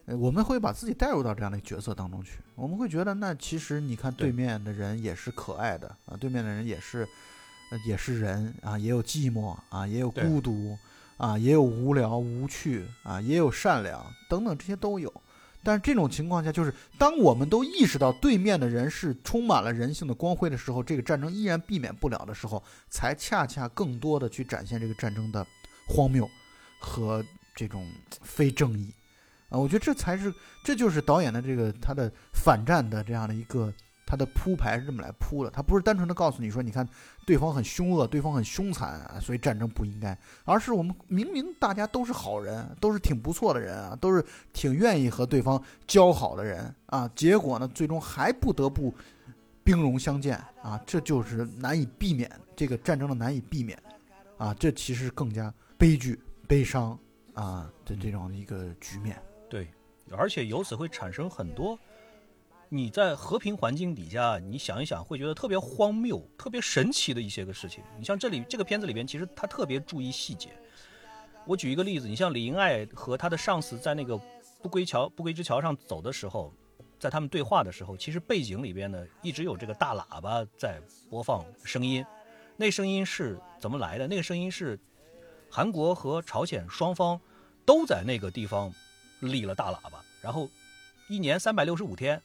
呃我们会把自己带入到这样的角色当中去，我们会觉得，那其实你看对对面的人也是可爱的啊，对面的人也是，呃也是人啊，也有寂寞啊，也有孤独啊，也有无聊无趣啊，也有善良等等，这些都有。但是这种情况下，就是当我们都意识到对面的人是充满了人性的光辉的时候，这个战争依然避免不了的时候，才恰恰更多的去展现这个战争的荒谬和这种非正义啊！我觉得这才是，这就是导演的这个他的反战的这样的一个他的铺排是这么来铺的，他不是单纯的告诉你说，你看对方很凶恶，对方很凶残啊，所以战争不应该，而是我们明明大家都是好人，都是挺不错的人啊，都是挺愿意和对方交好的人啊，结果呢，最终还不得不兵戎相见啊，这就是难以避免这个战争的难以避免啊，这其实更加悲剧、悲伤啊的这种一个局面。对，而且由此会产生很多你在和平环境底下，你想一想会觉得特别荒谬、特别神奇的一些个事情。你像这里这个片子里边，其实他特别注意细节。我举一个例子，你像李英爱和他的上司在那个不归桥不归之桥上走的时候，在他们对话的时候，其实背景里边呢一直有这个大喇叭在播放声音。那声音是怎么来的？那个声音是韩国和朝鲜双方都在那个地方立了大喇叭，然后一年三百六十五天，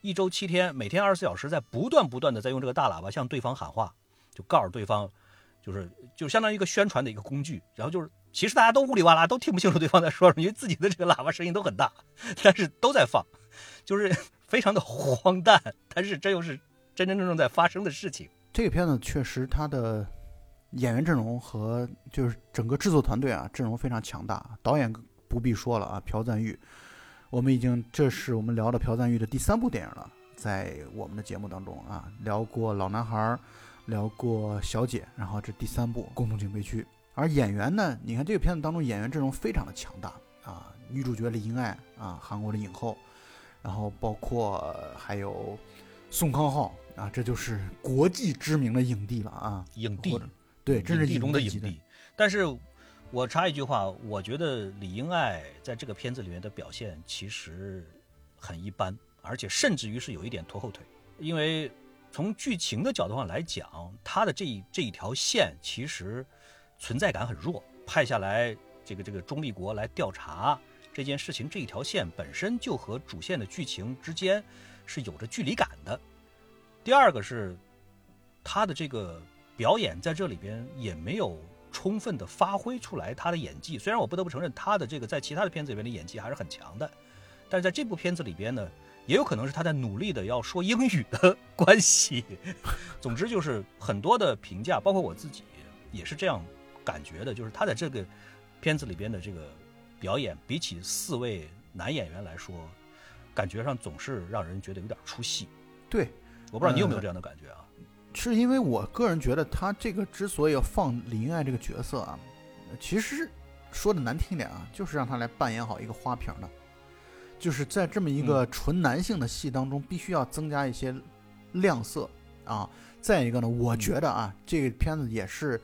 一周七天，每天二十四小时，在不断不断的在用这个大喇叭向对方喊话，就告诉对方，就是就相当于一个宣传的一个工具。然后就是其实大家都呜里哇啦，都听不清楚对方在说什么，因为自己的这个喇叭声音都很大，但是都在放，就是 非常的荒诞，但是这又是真真正正在发生的事情。这个片子确实它的演员阵容和就是整个制作团队啊阵容非常强大，导演不必说了啊，朴赞玉，我们已经这是我们聊的朴赞玉的第三部电影了，在我们的节目当中啊聊过老男孩，聊过小姐，然后这第三部共同警备区，而演员呢，你看这个片子当中演员阵容非常的强大啊，女主角李英爱啊，韩国的影后，然后包括还有宋康昊啊，这就是国际知名的影帝了啊，影帝对，真是影帝中的影帝。但是，我插一句话，我觉得李英爱在这个片子里面的表现其实很一般，而且甚至于是有一点拖后腿。因为从剧情的角度上来讲，他的这一这一条线其实存在感很弱，派下来这个这个中立国来调查这件事情，这一条线本身就和主线的剧情之间是有着距离感的。第二个是他的这个表演在这里边也没有充分的发挥出来他的演技。虽然我不得不承认他的这个在其他的片子里面的演技还是很强的，但是在这部片子里边呢，也有可能是他在努力的要说英语的关系。总之就是很多的评价，包括我自己也是这样感觉的，就是他在这个片子里边的这个表演，比起四位男演员来说，感觉上总是让人觉得有点出戏。对，我不知道你有没有呃这样的感觉啊？是因为我个人觉得他这个之所以要放李英爱这个角色啊，其实说的难听点啊，就是让他来扮演好一个花瓶的，就是在这么一个纯男性的戏当中，必须要增加一些亮色啊。再一个呢，我觉得啊，这个片子也是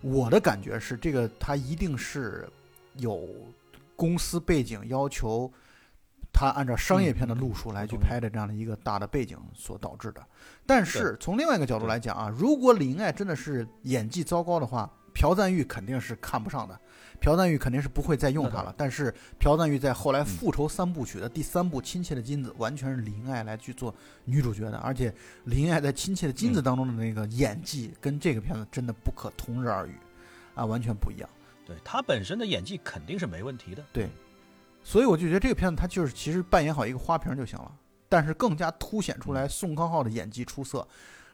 我的感觉是，这个他一定是有公司背景要求。他按照商业片的路数来去拍的这样的一个大的背景所导致的，但是从另外一个角度来讲啊，如果李英爱真的是演技糟糕的话，朴赞玉肯定是看不上的，朴赞玉肯定是不会再用他了。但是朴赞玉在后来嗯。复仇三部曲的第三部《亲切的金子》，完全是李英爱来去做女主角的，而且李英爱在《亲切的金子》当中的那个演技跟这个片子真的不可同日而语，啊，完全不一样。对他本身的演技肯定是没问题的。所以我就觉得这个片子它就是其实扮演好一个花瓶就行了，但是更加凸显出来宋康昊的演技出色，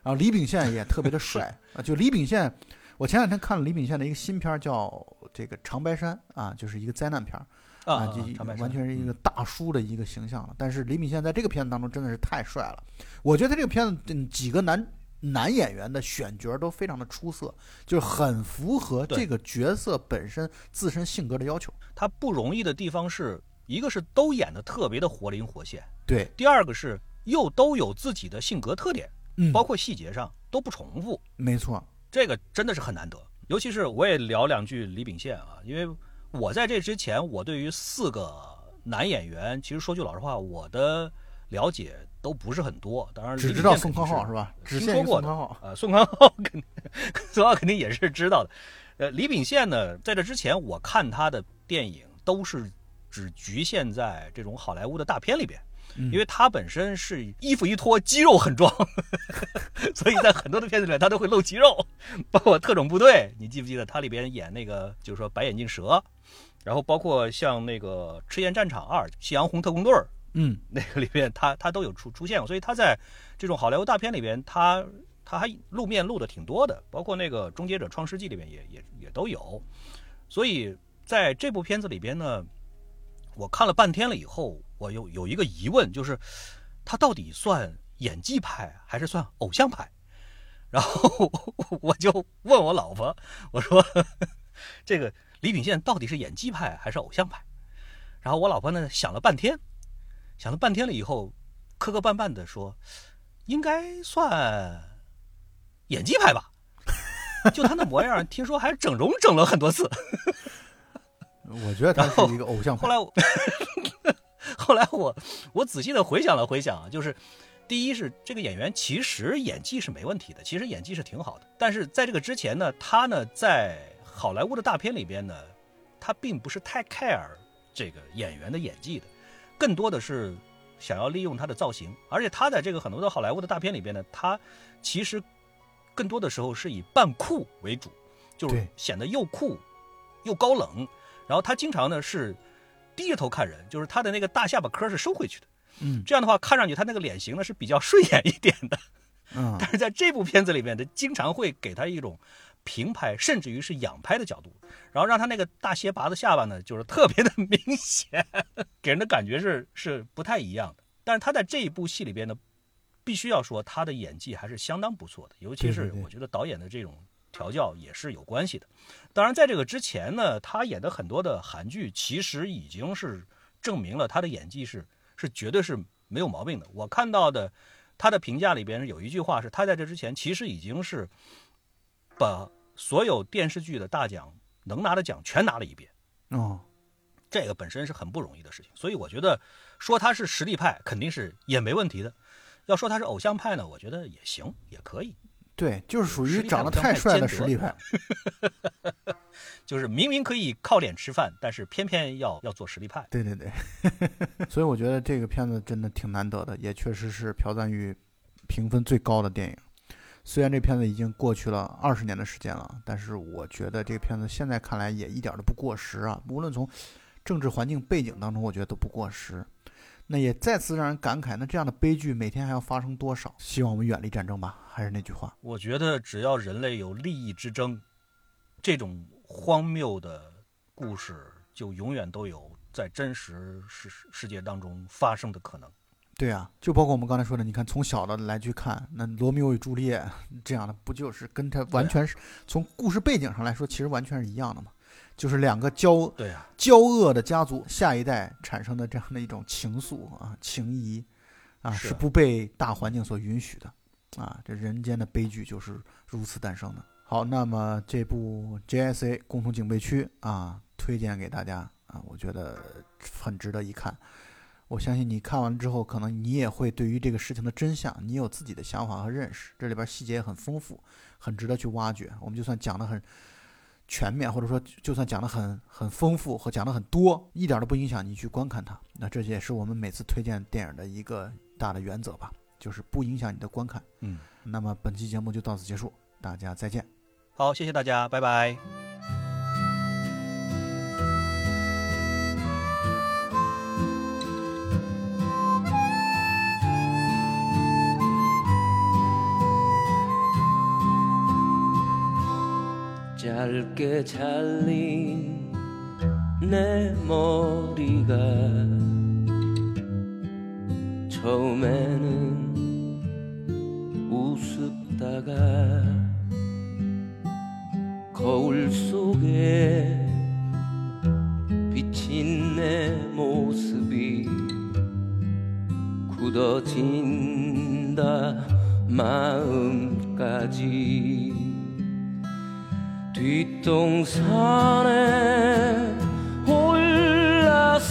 然后李秉宪也特别的帅 啊。就李秉宪，我前两天看了李秉宪的一个新片儿叫这个《长白山》啊，就是一个灾难片儿啊，就完全是一个嗯大叔的一个形象了。但是李秉宪在这个片子当中真的是太帅了，我觉得他这个片子嗯几个男男演员的选角都非常的出色，就是很符合这个角色本身自身性格的要求。他不容易的地方是一个是都演的特别的活灵活现，对，第二个是又都有自己的性格特点，嗯，包括细节上都不重复，没错，这个真的是很难得。尤其是我也聊两句李秉宪啊，因为我在这之前，我对于四个男演员，其实说句老实话，我的了解都不是很多。当然，只知道宋康昊是吧？只听说过宋康昊。呃，宋康昊肯定，宋康昊肯定也是知道的。呃，李秉宪呢，在这之前我看他的电影都是只局限在这种好莱坞的大片里边，嗯因为他本身是衣服一脱肌肉很壮，所以在很多的片子里面他都会露肌肉，包括《特种部队》，你记不记得他里边演那个就是说白眼镜蛇，然后包括像那个《赤焰战场二》《夕阳红特工队》儿，嗯，那个里边他他都有出出现，所以他在这种好莱坞大片里边，他他还露面露的挺多的，包括那个《终结者创世纪》里边也也也都有。所以在这部片子里边呢，我看了半天了以后，我有有一个疑问，就是他到底算演技派还是算偶像派？然后我就问我老婆，我说这个李秉宪到底是演技派还是偶像派？然后我老婆呢想了半天，想了半天了以后，磕磕绊绊的说，应该算演技派吧。就他那模样，听说还整容整了很多次。我觉得他是一个偶像派。后来我，后来我我仔细的回想了回想啊，就是第一是这个演员其实演技是没问题的，其实演技是挺好的。但是在这个之前呢，他呢在好莱坞的大片里边呢，他并不是太 care 这个演员的演技的，更多的是想要利用他的造型。而且他在这个很多的好莱坞的大片里边呢，他其实更多的时候是以扮酷为主，就是显得又酷又高冷。然后他经常呢是低着头看人，就是他的那个大下巴颏是收回去的。嗯这样的话，看上去他那个脸型呢是比较顺眼一点的。嗯，但是在这部片子里面他，经常会给他一种平拍，甚至于是仰拍的角度，然后让他那个大斜拔子下巴呢，就是特别的 明显，给人的感觉是是不太一样的。但是他在这一部戏里边呢，必须要说他的演技还是相当不错的，尤其是我觉得导演的这种调教也是有关系的。当然，在这个之前呢，他演的很多的韩剧其实已经是证明了他的演技是是绝对是没有毛病的。我看到的他的评价里边有一句话是，他在这之前其实已经是把所有电视剧的大奖能拿的奖全拿了一遍。哦，这个本身是很不容易的事情，所以我觉得说他是实力派肯定是也没问题的。要说他是偶像派呢，我觉得也行，也可以。对，就是属于长得太帅的实力派。就是明明可以靠脸吃饭，但是偏偏要要做实力派。对对对，所以我觉得这个片子真的挺难得的，也确实是朴赞玉评分最高的电影。虽然这片子已经过去了二十年的时间了，但是我觉得这片子现在看来也一点都不过时啊。无论从政治环境背景当中，我觉得都不过时。那也再次让人感慨，那这样的悲剧每天还要发生多少？希望我们远离战争吧。还是那句话，我觉得只要人类有利益之争，这种荒谬的故事就永远都有在真实世世界当中发生的可能。对啊，就包括我们刚才说的，你看从小的来去看，那罗密欧与朱丽叶这样的，不就是跟他完全是从故事背景上来说，其实完全是一样的嘛？就是两个骄对啊骄恶的家族，下一代产生的这样的一种情愫啊、情谊啊，是是不被大环境所允许的啊。这人间的悲剧就是如此诞生的。好，那么这部 JSA 共同警备区啊，推荐给大家啊，我觉得很值得一看。我相信你看完之后，可能你也会对于这个事情的真相，你有自己的想法和认识。这里边细节也很丰富，很值得去挖掘。我们就算讲的很全面，或者说就算讲的很很丰富和讲的很多，一点都不影响你去观看它。那这也是我们每次推荐电影的一个大的原则吧，就是不影响你的观看。嗯，那么本期节目就到此结束，大家再见。好，谢谢大家，拜拜。 짧게 잘린 내 머리가 처음에는 우습다가 거울 속에 비친 내 모습이 굳어진다 마음까지 뒷동산에 올라서면